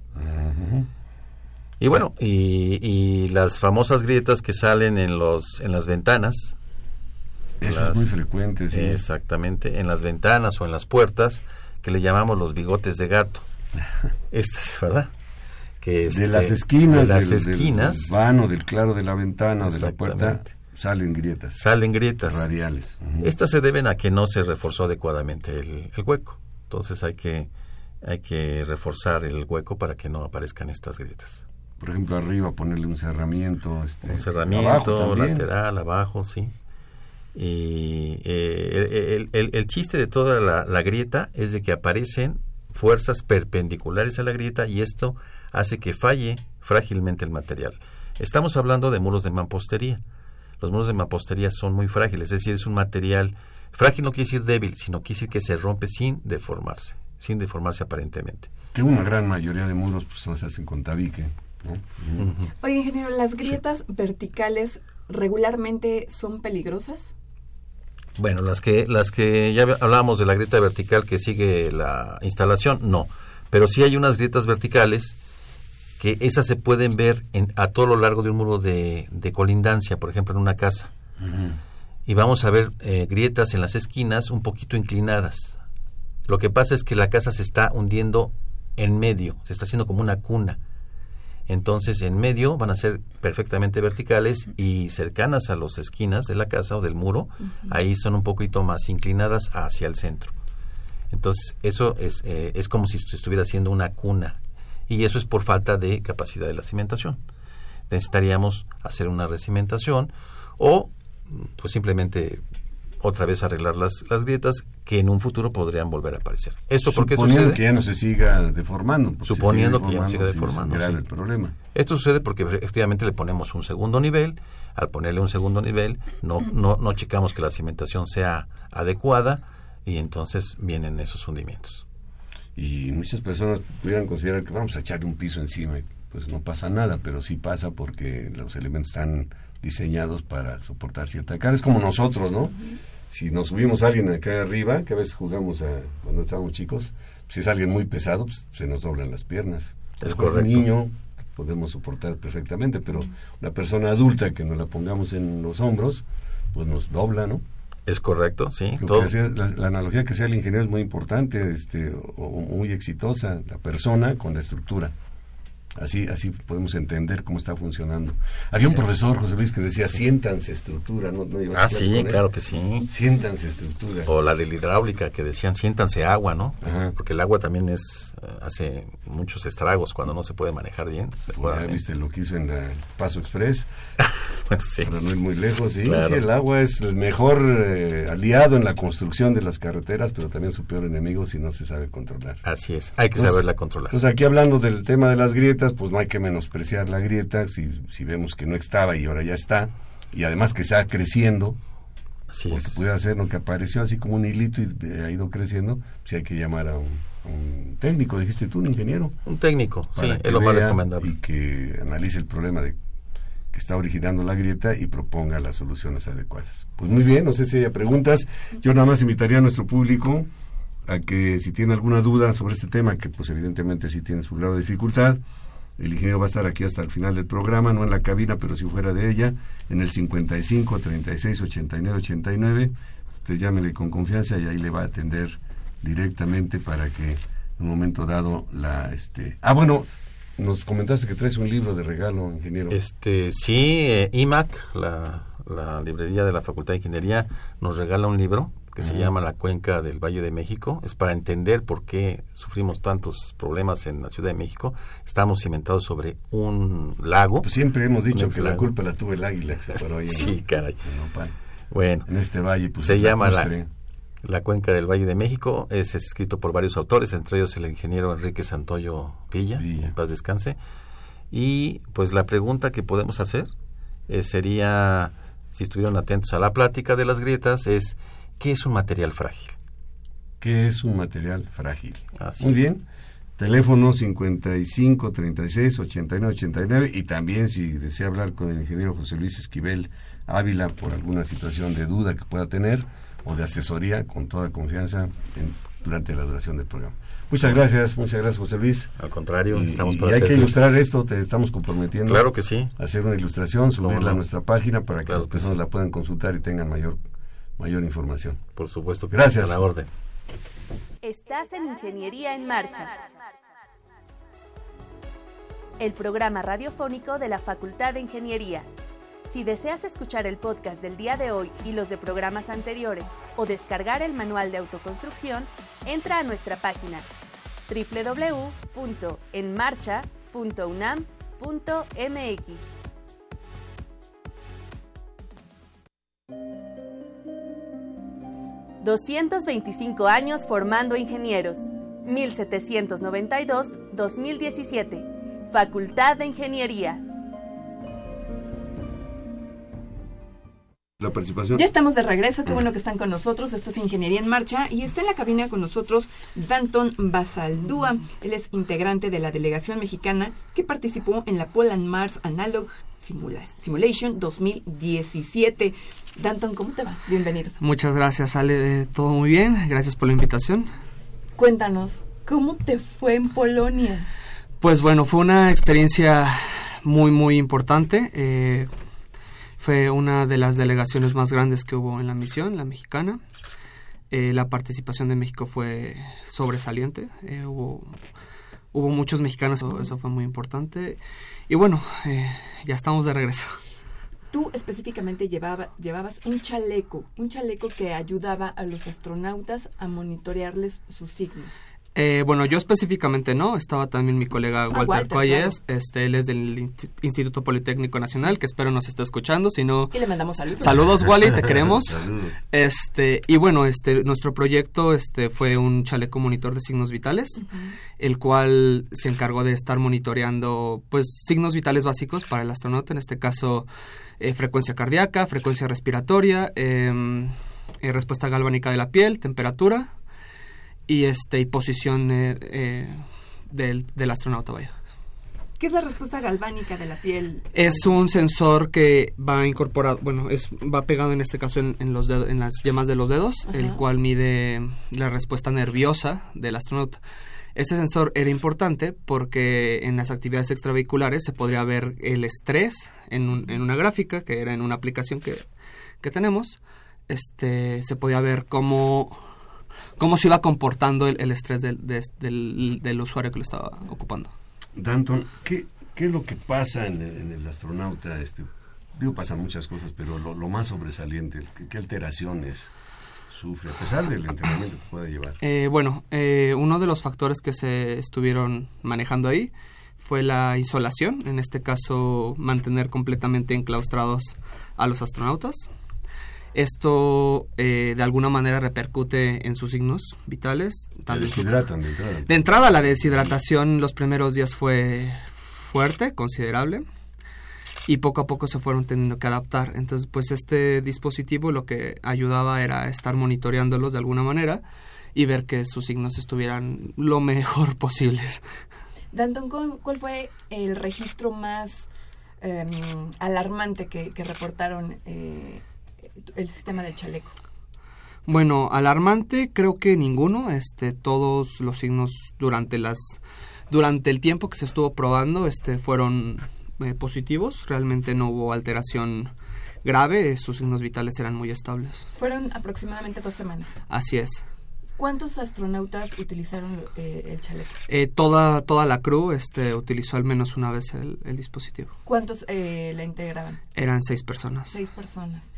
Y bueno, y, las famosas grietas que salen en los en las ventanas. Eso es muy frecuente, sí. Exactamente, en las ventanas o en las puertas, que le llamamos los bigotes de gato. Estas, ¿verdad? De las este, esquinas, de las del, esquinas, del vano, del claro de la ventana o de la puerta, salen grietas. Salen grietas. Radiales. Estas se deben a que no se reforzó adecuadamente el, hueco. Entonces hay que, hay que reforzar el hueco para que no aparezcan estas grietas. Por ejemplo, arriba ponerle un cerramiento. Este, un cerramiento lateral, abajo, sí. Y eh, el, el, chiste de toda la, la grieta es de que aparecen fuerzas perpendiculares a la grieta y esto hace que falle frágilmente el material. Estamos hablando de muros de mampostería. Los muros de mampostería son muy frágiles, es decir, es un material frágil no quiere decir débil, sino quiere decir que se rompe sin deformarse, sin deformarse aparentemente. Que una gran mayoría de muros pues no se hacen con tabique. Oye, ingeniero, ¿las grietas verticales regularmente son peligrosas? Bueno, las que las que ya hablábamos de la grieta vertical que sigue la instalación, no. Pero sí hay unas grietas verticales que esas se pueden ver en, a todo lo largo de un muro de, colindancia, por ejemplo, en una casa. Y vamos a ver eh, grietas en las esquinas un poquito inclinadas. Lo que pasa es que la casa se está hundiendo en medio, se está haciendo como una cuna. Entonces, en medio van a ser perfectamente verticales y cercanas a las esquinas de la casa o del muro, ahí son un poquito más inclinadas hacia el centro. Entonces, eso es, eh, es como si se estuviera haciendo una cuna y eso es por falta de capacidad de la cimentación. Necesitaríamos hacer una recimentación o pues simplemente otra vez arreglar las, las grietas que en un futuro podrían volver a aparecer. ¿Esto por qué Suponiendo sucede? que ya no se siga deformando. porque Suponiendo que ya no siga deformando, grave sí. el problema. Esto sucede porque efectivamente le ponemos un segundo nivel. Al ponerle un segundo nivel, no, no, no checamos que la cimentación sea adecuada y entonces vienen esos hundimientos. Y muchas personas pudieran considerar que vamos a echarle un piso encima. y Pues no pasa nada, pero sí pasa porque los elementos están diseñados para soportar cierta carga. Es como nosotros, ¿no? Si nos subimos a alguien acá arriba, que a veces jugamos a, cuando estábamos chicos, si es alguien muy pesado, pues se nos doblan las piernas. Es Con correcto. Un niño podemos soportar perfectamente, pero una persona adulta que nos la pongamos en los hombros, pues nos dobla, ¿no? Es correcto, sí. Todo- hacía- la, la analogía que sea el ingeniero es muy importante, este, o, muy exitosa, la persona con la estructura. Así, así podemos entender cómo está funcionando. Había un profesor, José Luis, que decía, siéntanse estructura, ¿no? ¿No Ah, sí, claro que sí. Siéntanse estructura. O la de la hidráulica que decían siéntanse agua, ¿no? Ajá. Porque el agua también es eh, hace muchos estragos cuando no se puede manejar bien. Ya viste lo que hizo en la Paso Express, sí. para no ir muy lejos. Sí, Claro. sí, el agua es el mejor eh, aliado en la construcción de las carreteras, pero también su peor enemigo si no se sabe controlar. Así es, hay que Entonces- saberla controlar. Entonces aquí hablando del tema de las grietas, pues no hay que menospreciar la grieta, si, si vemos que no estaba y ahora ya está, y además que está creciendo, Así porque es. pudiera ser lo que apareció así como un hilito y eh, ha ido creciendo, si hay que llamar a un, a un técnico, dijiste tú, un ingeniero, Un técnico, sí, es lo más recomendable. y que analice el problema de está originando la grieta y proponga las soluciones adecuadas. Pues muy bien, no sé si haya preguntas. Yo nada más invitaría a nuestro público a que si tiene alguna duda sobre este tema, que pues evidentemente sí tiene su grado de dificultad, el ingeniero va a estar aquí hasta el final del programa, no en la cabina, pero si fuera de ella, en el 55 36 89 89. Usted llámele con confianza y ahí le va a atender directamente para que en un momento dado la este ah bueno nos comentaste que traes un libro de regalo ingeniero Este, sí, eh, IMAC, la, la librería de la Facultad de Ingeniería, nos regala un libro que se llama La Cuenca del Valle de México. Es para entender por qué sufrimos tantos problemas en la Ciudad de México. Estamos cimentados sobre un lago. pues siempre hemos dicho que la culpa la tuvo el águila que se paró ahí en, Sí, caray. en. Bueno, en este valle pues se llama la. La Cuenca del Valle de México. Es escrito por varios autores, entre ellos el ingeniero Enrique Santoyo Villa, Villa. en paz descanse. Y pues la pregunta que podemos hacer eh, sería, si estuvieron atentos a la plática de las grietas, es ¿qué es un material frágil? ¿Qué es un material frágil? Así Muy es. bien. Teléfono 55 36 89 89 y también si desea hablar con el ingeniero José Luis Esquivel Ávila por alguna situación de duda que pueda tener o de asesoría con toda confianza en- durante la duración del programa. Muchas gracias, muchas gracias José Luis. Al contrario, Y, estamos y para hay que ilustrar esto, te estamos comprometiendo Claro que sí. a hacer una ilustración, subirla no? a nuestra página para que Claro las que personas sí. la puedan consultar y tengan mayor mayor información. Por supuesto que Gracias. sí, a la orden. Estás en Ingeniería en Marcha. El programa radiofónico de la Facultad de Ingeniería. Si deseas escuchar el podcast del día de hoy y los de programas anteriores o descargar el manual de autoconstrucción, entra a nuestra página www.enmarcha.unam.mx. ...225 años formando ingenieros... ...1792-2017... ...Facultad de Ingeniería... La participación Ya estamos de regreso, qué bueno que están con nosotros. Esto es Ingeniería en Marcha y está en la cabina con nosotros Danton Basaldúa. Él es integrante de la delegación mexicana que participó en la Poland Mars Analog Simula- Simulation 2017. Danton, ¿cómo te va? Bienvenido. Muchas gracias, Ale. Eh, Todo muy bien. Gracias por la invitación. Cuéntanos, ¿cómo te fue en Polonia? Pues bueno, fue una experiencia muy, muy importante. Eh, fue una de las delegaciones más grandes que hubo en la misión, la mexicana. Eh, la participación de México fue sobresaliente. Eh, hubo, hubo muchos mexicanos, eso, fue muy importante. Y bueno, eh, ya estamos de regreso. Tú específicamente llevaba, llevabas un chaleco, un chaleco que ayudaba a los astronautas a monitorearles sus signos. Eh, bueno, yo específicamente no, estaba también mi colega Ah, Walter, Walter, Coyes, este, él es del Insti- Instituto Politécnico Nacional, que espero nos esté escuchando, si no... Y le mandamos saludos. Saludos, Wally, te queremos. Saludos. Este, y bueno, este, nuestro proyecto este, fue un chaleco monitor de signos vitales, el cual se encargó de estar monitoreando pues signos vitales básicos para el astronauta, en este caso eh, frecuencia cardíaca, frecuencia respiratoria, em, eh, respuesta galvánica de la piel, temperatura y este y posición eh, eh, del, del astronauta, vaya. ¿Qué es la respuesta galvánica de la piel? Es un sensor que va incorporado, bueno, es va pegado en este caso en, en los dedo- en las yemas de los dedos, Ajá. el cual mide la respuesta nerviosa del astronauta. Este sensor era importante porque en las actividades extravehiculares se podría ver el estrés en, un- en una gráfica, que era en una aplicación que, que tenemos. Este, se podía ver cómo, cómo se iba comportando el, el estrés del, de- del, del usuario que lo estaba ocupando. Danton, ¿qué, qué es lo que pasa en el, en el astronauta? Este, digo, pasan muchas cosas, pero lo, lo más sobresaliente, ¿qué, qué alteraciones sufre, a pesar del entrenamiento que pueda llevar? Eh, bueno, eh, uno de los factores que se estuvieron manejando ahí fue la insolación, en este caso mantener completamente enclaustrados a los astronautas. Esto eh, de alguna manera repercute en sus signos vitales. Tanto deshidratan de entrada. de entrada, la deshidratación los primeros días fue fuerte, considerable, y poco a poco se fueron teniendo que adaptar. Entonces, pues este dispositivo lo que ayudaba era estar monitoreándolos de alguna manera y ver que sus signos estuvieran lo mejor posibles. Danton, ¿cuál fue el registro más em, alarmante que, que reportaron eh, el sistema del chaleco? Bueno, alarmante creo que ninguno, este todos los signos durante las durante el tiempo que se estuvo probando este fueron eh, positivos, realmente no hubo alteración grave, sus signos vitales eran muy estables. Fueron aproximadamente dos semanas. Así es. ¿Cuántos astronautas utilizaron eh, el chaleco? Eh, toda toda la crew este utilizó al menos una vez el, el dispositivo. ¿Cuántos eh, la integraban? Eran seis personas. Seis personas.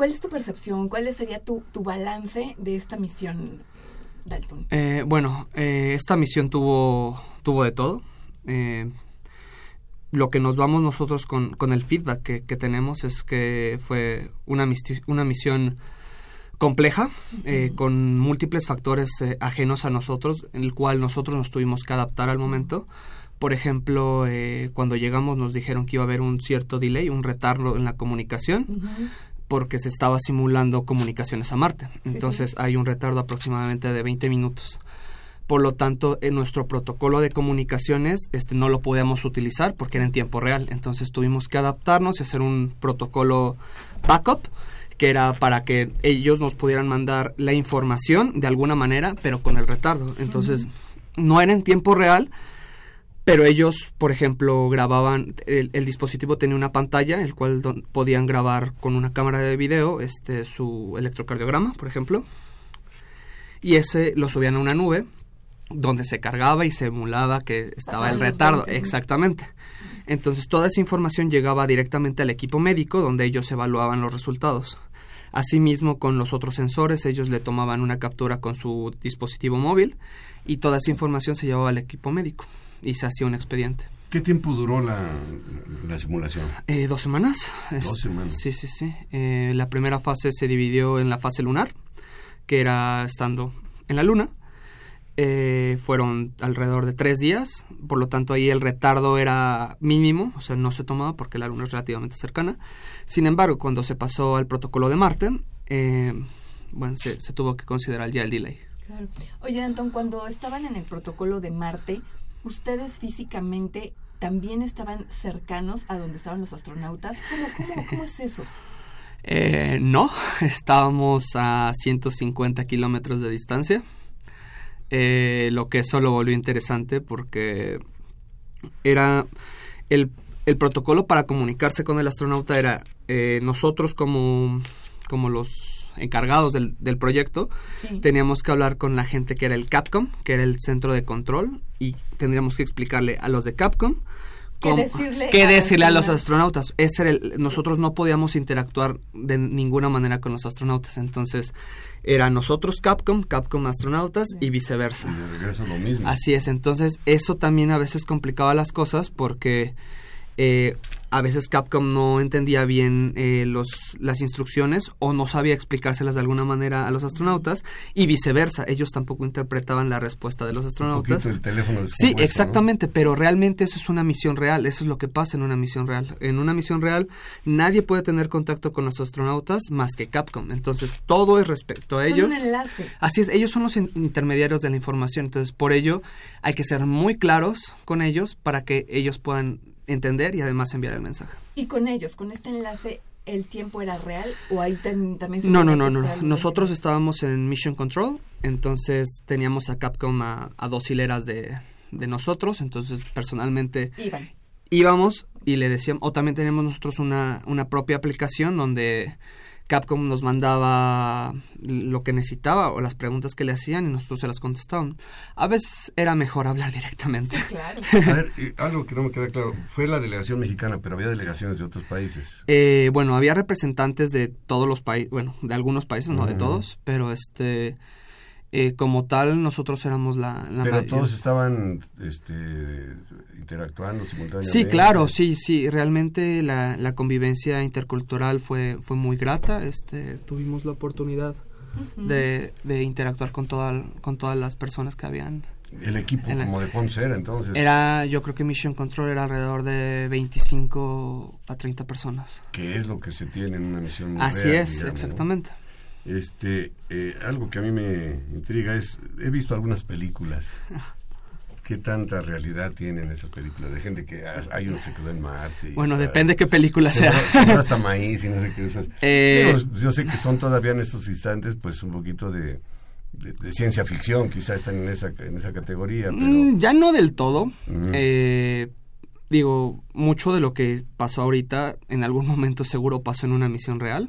¿Cuál es tu percepción? ¿Cuál sería tu, tu balance de esta misión, Dalton? Eh, bueno, eh, esta misión tuvo, tuvo de todo. Eh, lo que nos vamos nosotros con, con el feedback que, que tenemos es que fue una, una misión compleja, eh, con múltiples factores eh, ajenos a nosotros, en el cual nosotros nos tuvimos que adaptar al momento. Por ejemplo, eh, cuando llegamos nos dijeron que iba a haber un cierto delay, un retardo en la comunicación porque se estaba simulando comunicaciones a Marte. Entonces hay un retardo aproximadamente de 20 minutos. Por lo tanto, en nuestro protocolo de comunicaciones este, no lo podíamos utilizar porque era en tiempo real. Entonces tuvimos que adaptarnos y hacer un protocolo backup que era para que ellos nos pudieran mandar la información de alguna manera, pero con el retardo. Entonces, no era en tiempo real, pero ellos, por ejemplo, grababan, el, el dispositivo tenía una pantalla, el cual don- podían grabar con una cámara de video este, su electrocardiograma, por ejemplo, y ese lo subían a una nube donde se cargaba y se emulaba que estaba Pasaban el retardo. 20 minutos. Exactamente. Entonces toda esa información llegaba directamente al equipo médico donde ellos evaluaban los resultados. Asimismo, con los otros sensores, ellos le tomaban una captura con su dispositivo móvil y toda esa información se llevaba al equipo médico y se hacía un expediente. ¿Qué tiempo duró la, la simulación? Eh, ¿Dos semanas? Dos Este, semanas. Sí, sí, sí. Eh, la primera fase se dividió en la fase lunar, que era estando en la luna. Eh, fueron alrededor de tres días, por lo tanto ahí el retardo era mínimo, o sea, no se tomaba porque la luna es relativamente cercana. Sin embargo, cuando se pasó al protocolo de Marte, eh, bueno, se, se tuvo que considerar ya el delay. Claro. Oye, Anton, cuando estaban en el protocolo de Marte, ¿ustedes físicamente también estaban cercanos a donde estaban los astronautas? ¿Cómo, es eso? Eh, no, estábamos a 150 kilómetros de distancia. Eh, lo que eso lo volvió interesante porque era el, el protocolo para comunicarse con el astronauta era eh, nosotros como, como los encargados del, del proyecto Sí. teníamos que hablar con la gente que era el Capcom, que era el centro de control, y tendríamos que explicarle a los de Capcom ¿Qué decirle, ¿Qué decirle a los astronautas? Ese el, nosotros no podíamos interactuar de ninguna manera con los astronautas, entonces era nosotros Capcom, Capcom astronautas y viceversa. Y de regreso lo mismo. Así es, entonces eso también a veces complicaba las cosas porque eh, a veces Capcom no entendía bien eh, los, las instrucciones o no sabía explicárselas de alguna manera a los astronautas y viceversa, ellos tampoco interpretaban la respuesta de los astronautas. el teléfono sí, exactamente, pero realmente eso es una misión real, eso es lo que pasa en una misión real. En una misión real nadie puede tener contacto con los astronautas más que Capcom, entonces todo es respecto a ellos. Un enlace. Así es, ellos son los intermediarios de la información, entonces por ello hay que ser muy claros con ellos para que ellos puedan entender y además enviar el mensaje. ¿Y con ellos, con este enlace, el tiempo era real o ahí también se No, no, no, no. Nosotros estábamos en Mission Control, entonces teníamos a Capcom a, dos hileras de, de, nosotros, entonces personalmente Iban. íbamos y le decíamos, o también teníamos nosotros una, una propia aplicación donde Capcom nos mandaba lo que necesitaba o las preguntas que le hacían y nosotros se las contestábamos. A veces era mejor hablar directamente. Sí, claro. A ver, algo que no me queda claro, fue la delegación mexicana, pero había delegaciones de otros países. Eh, bueno, había representantes de todos los países, bueno, de algunos países, no de todos, pero este eh, como tal nosotros éramos la, pero todos estaban este, interactuando simultáneamente. Sí claro sí sí realmente la, la convivencia intercultural fue fue muy grata este tuvimos la oportunidad de, de, interactuar con toda, con todas las personas que habían el equipo como de Ponce era entonces. Era yo creo que Mission Control era alrededor de 25 a 30 personas. Que es lo que se tiene en una misión así es exactamente este, eh, algo que a mí me intriga es, he visto algunas películas. ¿Qué tanta realidad tienen esas películas? De gente que hay uno que se quedó en Marte. bueno, depende qué película sea. hasta maíz y no sé qué. Esas. Eh, yo sé que son todavía en estos instantes, pues un poquito de, de, ciencia ficción, quizá están en esa, en esa categoría. Mm, ya no del todo. eh, digo, mucho de lo que pasó ahorita, en algún momento seguro pasó en una misión real.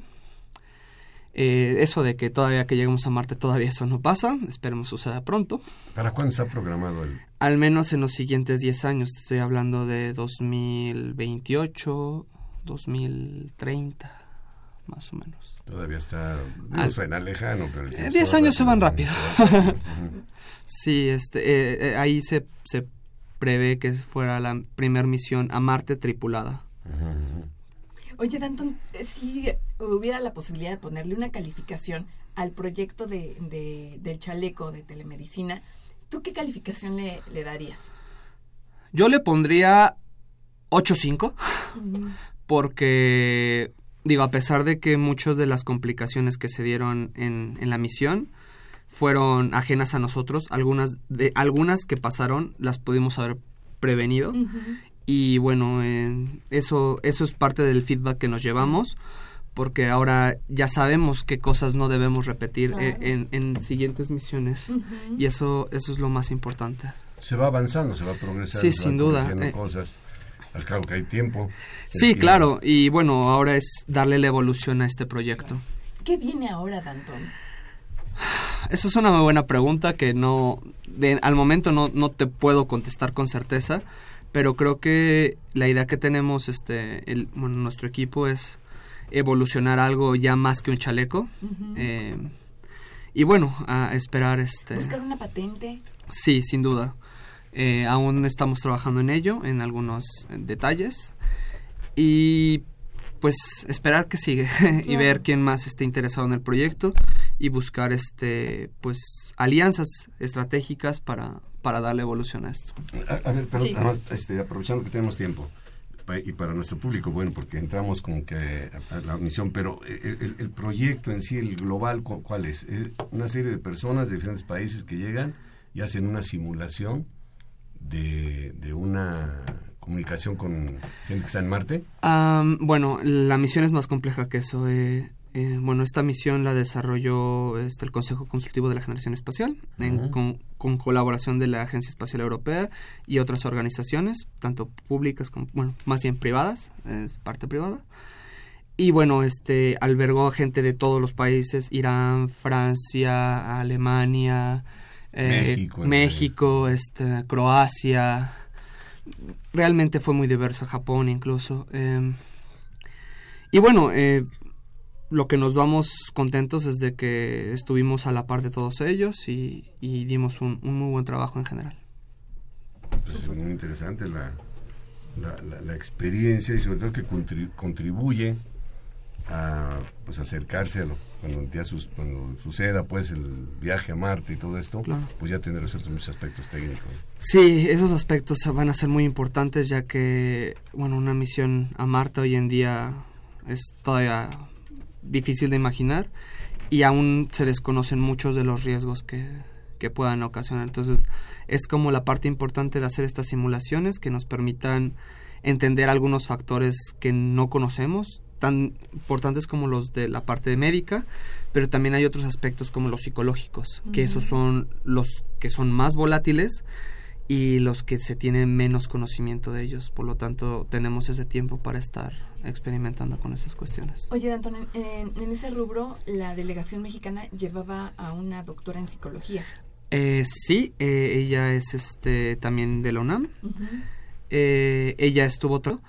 Eh, eso de que todavía que lleguemos a Marte todavía eso no pasa, esperemos suceda pronto. ¿Para cuándo está programado el...? Al menos en los siguientes 10 años, estoy hablando de 2028, 2030, más o menos. Todavía está, no suena lejano, pero... 10 eh, años se van rápido. sí, este, eh, ahí se, se prevé que fuera la primera misión a Marte tripulada. Oye, Danton, eh, si hubiera la posibilidad de ponerle una calificación al proyecto de, del chaleco de telemedicina, ¿tú qué calificación le, darías? Yo le pondría 8.5 porque, digo, a pesar de que muchas de las complicaciones que se dieron en, en la misión fueron ajenas a nosotros, algunas, de, algunas que pasaron las pudimos haber prevenido y bueno, eso, eso es parte del feedback que nos llevamos porque ahora ya sabemos qué cosas no debemos repetir eh, en, siguientes misiones y eso eso es lo más importante. Se va avanzando, se va progresando. Sí, sin duda. Eh, cosas. Al cabo que hay tiempo. Sí, claro. Y bueno, ahora es darle la evolución a este proyecto. ¿Qué viene ahora, Danton? Eso es una muy buena pregunta que no, al momento no, no te puedo contestar con certeza pero creo que la idea que tenemos este el, bueno, nuestro equipo es evolucionar algo ya más que un chaleco eh, y bueno a esperar este buscar una patente. Sí sin duda. Eh, aún estamos trabajando en ello en algunos detalles y pues esperar que sigue y ver quién más esté interesado en el proyecto y buscar este pues alianzas estratégicas para para darle evolución a esto. A, ver, pero además, este, aprovechando que tenemos tiempo, y para nuestro público, bueno, porque entramos como que a, la misión, pero el, el, proyecto en sí, el global, ¿cuál es? es? Una serie de personas de diferentes países que llegan y hacen una simulación de, de una comunicación con gente que está en Marte. bueno, la misión es más compleja que eso. Eh, eh, bueno, esta misión la desarrolló este, el Consejo Consultivo de la Generación Espacial en, con, colaboración de la Agencia Espacial Europea y otras organizaciones, tanto públicas como, bueno, más bien privadas, parte privada. Y bueno, este albergó a gente de todos los países, Irán, Francia, Alemania, eh, México, este, Croacia, realmente fue muy diverso, Japón incluso. Em, y bueno, eh, lo que nos vamos contentos es de que estuvimos a la par de todos ellos y, dimos un, muy buen trabajo en general. Pues es muy interesante la, la, experiencia y sobre todo que contribuye a pues acercarse a lo cuando ya cuando suceda pues el viaje a Marte y todo esto pues ya tener resueltos muchos aspectos técnicos sí esos aspectos van a ser muy importantes ya que bueno una misión a Marte hoy en día es todavía difícil de imaginar y aún se desconocen muchos de los riesgos que, que puedan ocasionar. Entonces, es como la parte importante de hacer estas simulaciones que nos permitan entender algunos factores que no conocemos, tan importantes como los de la parte médica, pero también hay otros aspectos como los psicológicos, que esos son los que son más volátiles y los que se tienen menos conocimiento de ellos. Por lo tanto, tenemos ese tiempo para estar experimentando con esas cuestiones. Oye, Antonio, en, ese rubro, la delegación mexicana llevaba a una doctora en psicología. Eh, sí, eh, ella es este también de la UNAM. Eh, ella estuvo otro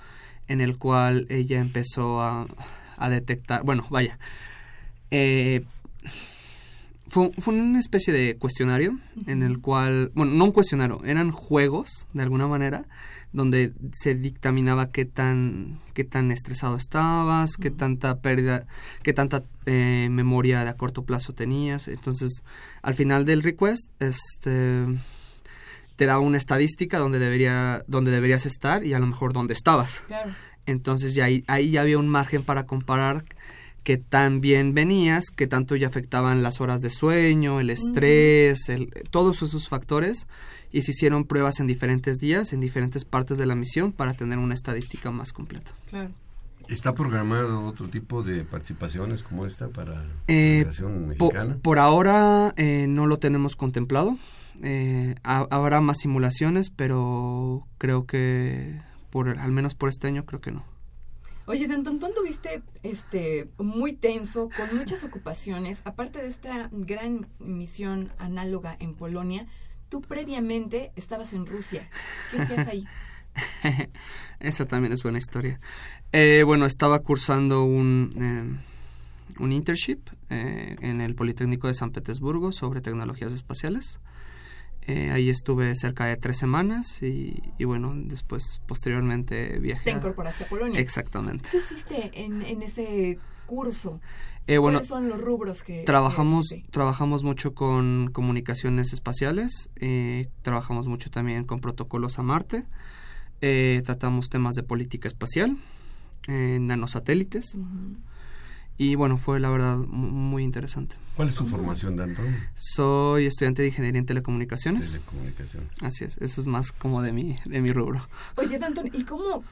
en el cual ella empezó a, a detectar, bueno, vaya, eh, fue, fue, una especie de cuestionario en el cual, bueno, no un cuestionario, eran juegos de alguna manera donde se dictaminaba qué tan qué tan estresado estabas, qué tanta pérdida, qué tanta eh, memoria de a corto plazo tenías. Entonces, al final del request, este te daba una estadística donde debería donde deberías estar y a lo mejor donde estabas. Entonces ya ahí, ahí ya había un margen para comparar que tan bien venías, que tanto ya afectaban las horas de sueño, el estrés, el, todos esos factores, y se hicieron pruebas en diferentes días, en diferentes partes de la misión, para tener una estadística más completa. Claro. ¿Está programado otro tipo de participaciones como esta para la eh, mexicana? por ahora eh, no lo tenemos contemplado. Eh, habrá más simulaciones, pero creo que por al menos por este año creo que no. Oye, Danton, tú anduviste este, muy tenso, con muchas ocupaciones. Aparte de esta gran misión análoga en Polonia, tú previamente estabas en Rusia. ¿Qué hacías ahí? Esa también es buena historia. Eh, bueno, estaba cursando un, eh, un internship eh, en el Politécnico de San Petersburgo sobre tecnologías espaciales. Eh, ahí estuve cerca de tres semanas y, bueno, después, posteriormente viajé. ¿Te incorporaste a Polonia? Exactamente. ¿Qué hiciste en, en ese curso? Eh, ¿Cuáles son los rubros que trabajamos trabajamos mucho con comunicaciones espaciales eh, trabajamos mucho también con protocolos a Marte tratamos temas de política espacial nanosatélites y bueno, fue la verdad muy interesante. ¿Cuál es tu formación, Danton? Soy estudiante de Ingeniería en Telecomunicaciones. Telecomunicaciones. Así es, eso es más como de mi, de mi rubro. Oye, Danton, ¿y cómo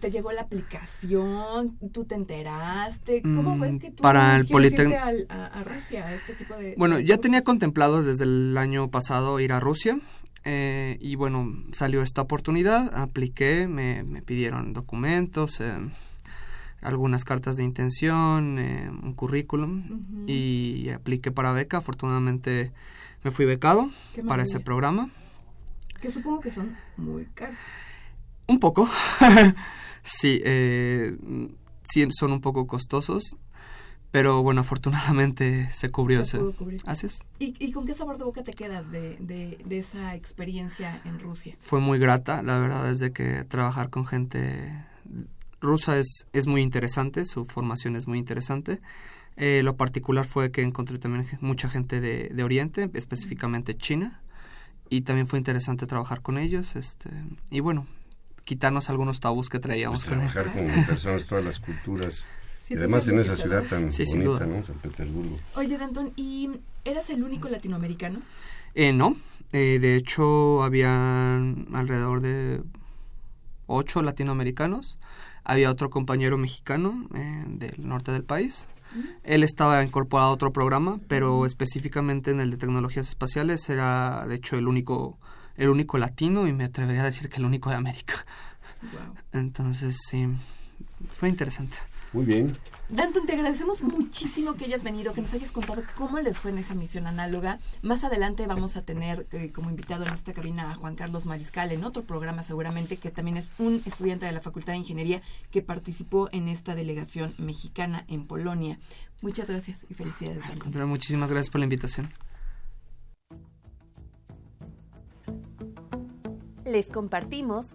te llegó la aplicación? ¿Tú te enteraste? ¿Cómo fue mm, que tú para el a, Rusia, este tipo de... Bueno, ya tenía contemplado desde el año pasado ir a Rusia. Eh, y bueno, salió esta oportunidad, apliqué, me, me pidieron documentos, eh, algunas cartas de intención, eh, un currículum y apliqué para beca. Afortunadamente me fui becado para ese programa. Que supongo que son muy caros. Un poco. sí, eh, sí, son un poco costosos. Pero bueno, afortunadamente se cubrió. Se cubrir. Así es. ¿Y, ¿Y, con qué sabor de boca te quedas de, de, de, esa experiencia en Rusia? Fue muy grata, la verdad, desde que trabajar con gente rusa es, es muy interesante, su formación es muy interesante. Eh, lo particular fue que encontré también mucha gente de, de, Oriente, específicamente China, y también fue interesante trabajar con ellos. Este, y bueno, quitarnos algunos tabús que traíamos. Pues trabajar con personas de todas las culturas. y pues además en esa ciudad tan bonita, ¿no? San Petersburgo. Oye, Danton, ¿y eras el único latinoamericano? Eh, no, eh, de hecho había alrededor de ocho latinoamericanos había otro compañero mexicano eh, del norte del país. Él estaba incorporado a otro programa, pero específicamente en el de tecnologías espaciales era, de hecho, el único, el único latino y me atrevería a decir que el único de América. Entonces, sí, fue interesante. Muy bien. Danton, te agradecemos muchísimo que hayas venido, que nos hayas contado cómo les fue en esa misión análoga. Más adelante vamos a tener eh, como invitado en esta cabina a Juan Carlos Mariscal en otro programa seguramente, que también es un estudiante de la Facultad de Ingeniería que participó en esta delegación mexicana en Polonia. Muchas gracias y felicidades. Danton. Muchísimas gracias por la invitación. Les compartimos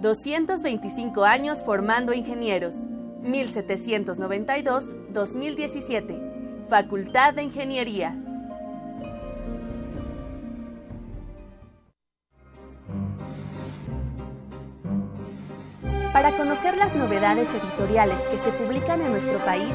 225 años formando ingenieros. 1792-2017. Facultad de Ingeniería. Para conocer las novedades editoriales que se publican en nuestro país,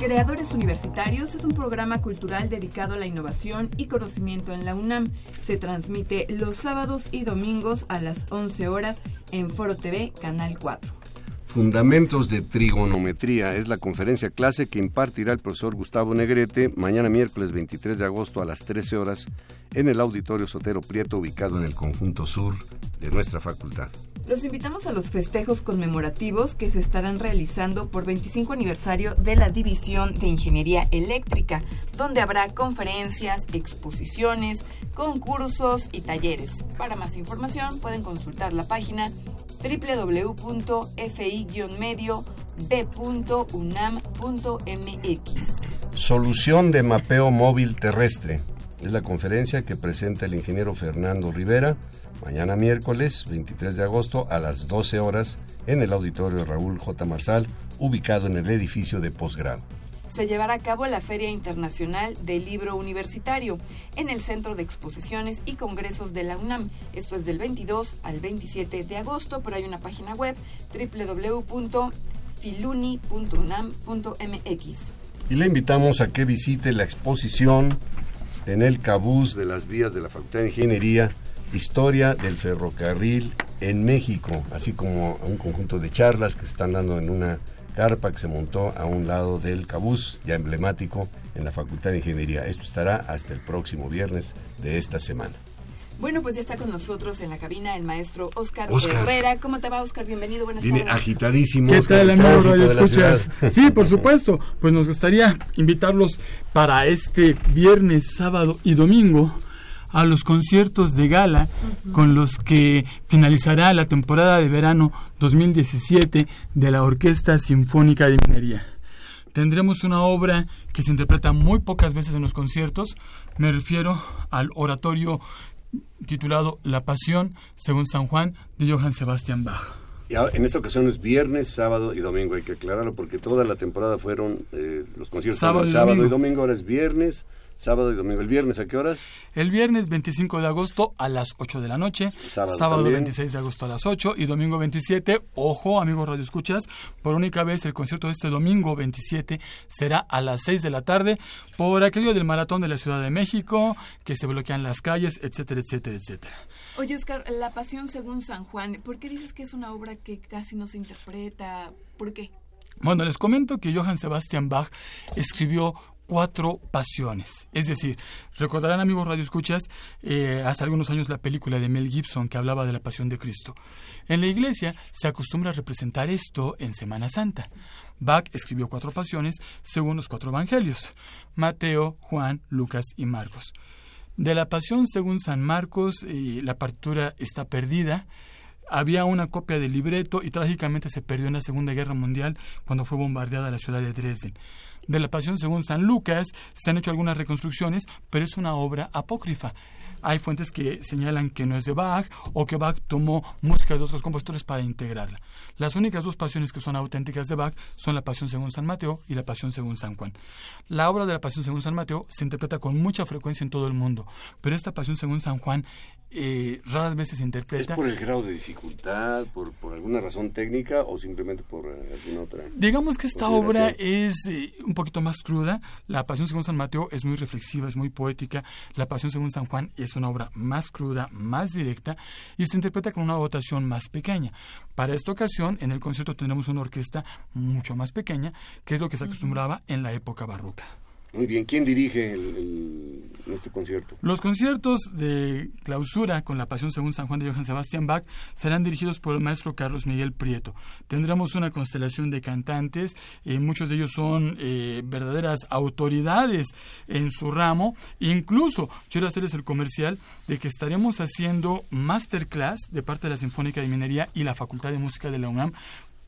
Creadores Universitarios es un programa cultural dedicado a la innovación y conocimiento en la UNAM. Se transmite los sábados y domingos a las 11 horas en Foro TV, Canal 4. Fundamentos de Trigonometría es la conferencia clase que impartirá el profesor Gustavo Negrete mañana miércoles 23 de agosto a las 13 horas en el Auditorio Sotero Prieto ubicado en el conjunto sur de nuestra facultad. Los invitamos a los festejos conmemorativos que se estarán realizando por 25 aniversario de la División de Ingeniería Eléctrica, donde habrá conferencias, exposiciones, concursos y talleres. Para más información pueden consultar la página www.fi-medio.b.unam.mx. Solución de mapeo móvil terrestre. Es la conferencia que presenta el ingeniero Fernando Rivera mañana miércoles 23 de agosto a las 12 horas en el auditorio Raúl J. Marsal, ubicado en el edificio de posgrado se llevará a cabo la Feria Internacional del Libro Universitario en el Centro de Exposiciones y Congresos de la UNAM. Esto es del 22 al 27 de agosto, pero hay una página web www.filuni.unam.mx. Y le invitamos a que visite la exposición en el cabús de las vías de la Facultad de Ingeniería, Historia del Ferrocarril en México, así como un conjunto de charlas que se están dando en una carpa que se montó a un lado del cabús, ya emblemático, en la Facultad de Ingeniería. Esto estará hasta el próximo viernes de esta semana. Bueno, pues ya está con nosotros en la cabina el maestro Oscar, Herrera. ¿Cómo te va, Oscar? Bienvenido, buenas Viene agitadísimo. ¿Qué tal, amigo Radio Escuchas? Sí, por supuesto. Pues nos gustaría invitarlos para este viernes, sábado y domingo a los conciertos de gala con los que finalizará la temporada de verano 2017 de la Orquesta Sinfónica de Minería. Tendremos una obra que se interpreta muy pocas veces en los conciertos, me refiero al oratorio titulado La Pasión según San Juan de Johann Sebastian Bach. en esta ocasión es viernes, sábado y domingo, hay que aclararlo porque toda la temporada fueron eh, los conciertos sábado, sábado y domingo, ahora es viernes, Sábado y domingo. ¿El viernes a qué horas? El viernes 25 de agosto a las 8 de la noche. Sábado, 26 de agosto a las 8 y domingo 27. Ojo, amigos Radio Escuchas, por única vez el concierto de este domingo 27 será a las 6 de la tarde por aquello del maratón de la Ciudad de México, que se bloquean las calles, etcétera, etcétera, etcétera. Oye, Oscar, La Pasión según San Juan, ¿por qué dices que es una obra que casi no se interpreta? ¿Por qué? Bueno, les comento que Johann Sebastian Bach escribió cuatro pasiones. Es decir, recordarán amigos Radio Escuchas eh, hace algunos años la película de Mel Gibson que hablaba de la pasión de Cristo. En la iglesia se acostumbra a representar esto en Semana Santa. Bach escribió cuatro pasiones según los cuatro evangelios, Mateo, Juan, Lucas y Marcos. De la pasión según San Marcos, eh, la partitura está perdida había una copia del libreto y trágicamente se perdió en la Segunda Guerra Mundial cuando fue bombardeada la ciudad de Dresden. De la Pasión según San Lucas se han hecho algunas reconstrucciones, pero es una obra apócrifa. Hay fuentes que señalan que no es de Bach o que Bach tomó música de otros compositores para integrarla. Las únicas dos pasiones que son auténticas de Bach son la Pasión según San Mateo y la Pasión según San Juan. La obra de la Pasión según San Mateo se interpreta con mucha frecuencia en todo el mundo, pero esta Pasión según San Juan eh, raras veces se interpreta. ¿Es por el grado de dificultad, por, por alguna razón técnica o simplemente por eh, alguna otra? Digamos que esta obra es eh, un poquito más cruda. La Pasión según San Mateo es muy reflexiva, es muy poética. La Pasión según San Juan es una obra más cruda, más directa y se interpreta con una votación más pequeña. Para esta ocasión, en el concierto tendremos una orquesta mucho más pequeña, que es lo que se acostumbraba en la época barroca. Muy bien, ¿quién dirige este concierto? Los conciertos de clausura con la Pasión según San Juan de Johann Sebastian Bach serán dirigidos por el maestro Carlos Miguel Prieto. Tendremos una constelación de cantantes, eh, muchos de ellos son eh, verdaderas autoridades en su ramo. Incluso quiero hacerles el comercial de que estaremos haciendo masterclass de parte de la Sinfónica de Minería y la Facultad de Música de la UNAM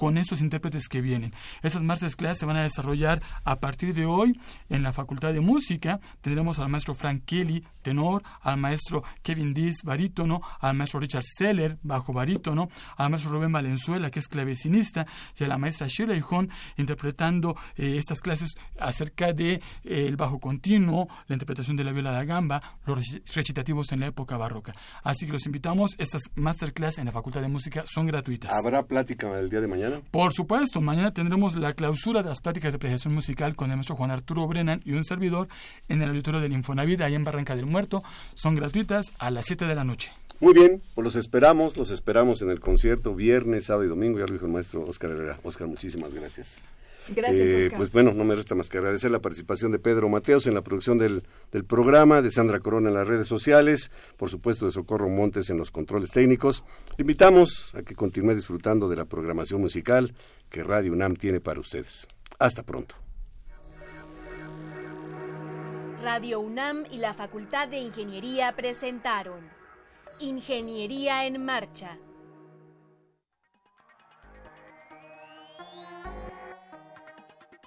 con esos intérpretes que vienen. Esas masterclass se van a desarrollar a partir de hoy en la Facultad de Música. Tendremos al maestro Frank Kelly, tenor, al maestro Kevin Diz, barítono, al maestro Richard Seller, bajo barítono, al maestro Rubén Valenzuela, que es clavecinista, y a la maestra Shirley Hon, interpretando eh, estas clases acerca de eh, el bajo continuo, la interpretación de la viola da gamba, los recitativos en la época barroca. Así que los invitamos, estas masterclass en la Facultad de Música son gratuitas. ¿Habrá plática el día de mañana? Por supuesto, mañana tendremos la clausura de las pláticas de apreciación musical con el maestro Juan Arturo Brennan y un servidor en el auditorio del Infonavit, ahí en Barranca del Muerto. Son gratuitas a las 7 de la noche. Muy bien, pues los esperamos, los esperamos en el concierto viernes, sábado y domingo. Ya lo dijo el maestro Oscar Herrera. Oscar, muchísimas gracias. Gracias, eh, Pues bueno, no me resta más que agradecer la participación de Pedro Mateos en la producción del, del, programa, de Sandra Corona en las redes sociales, por supuesto de Socorro Montes en los controles técnicos. Le invitamos a que continúe disfrutando de la programación musical que Radio UNAM tiene para ustedes. Hasta pronto. Radio UNAM y la Facultad de Ingeniería presentaron Ingeniería en Marcha.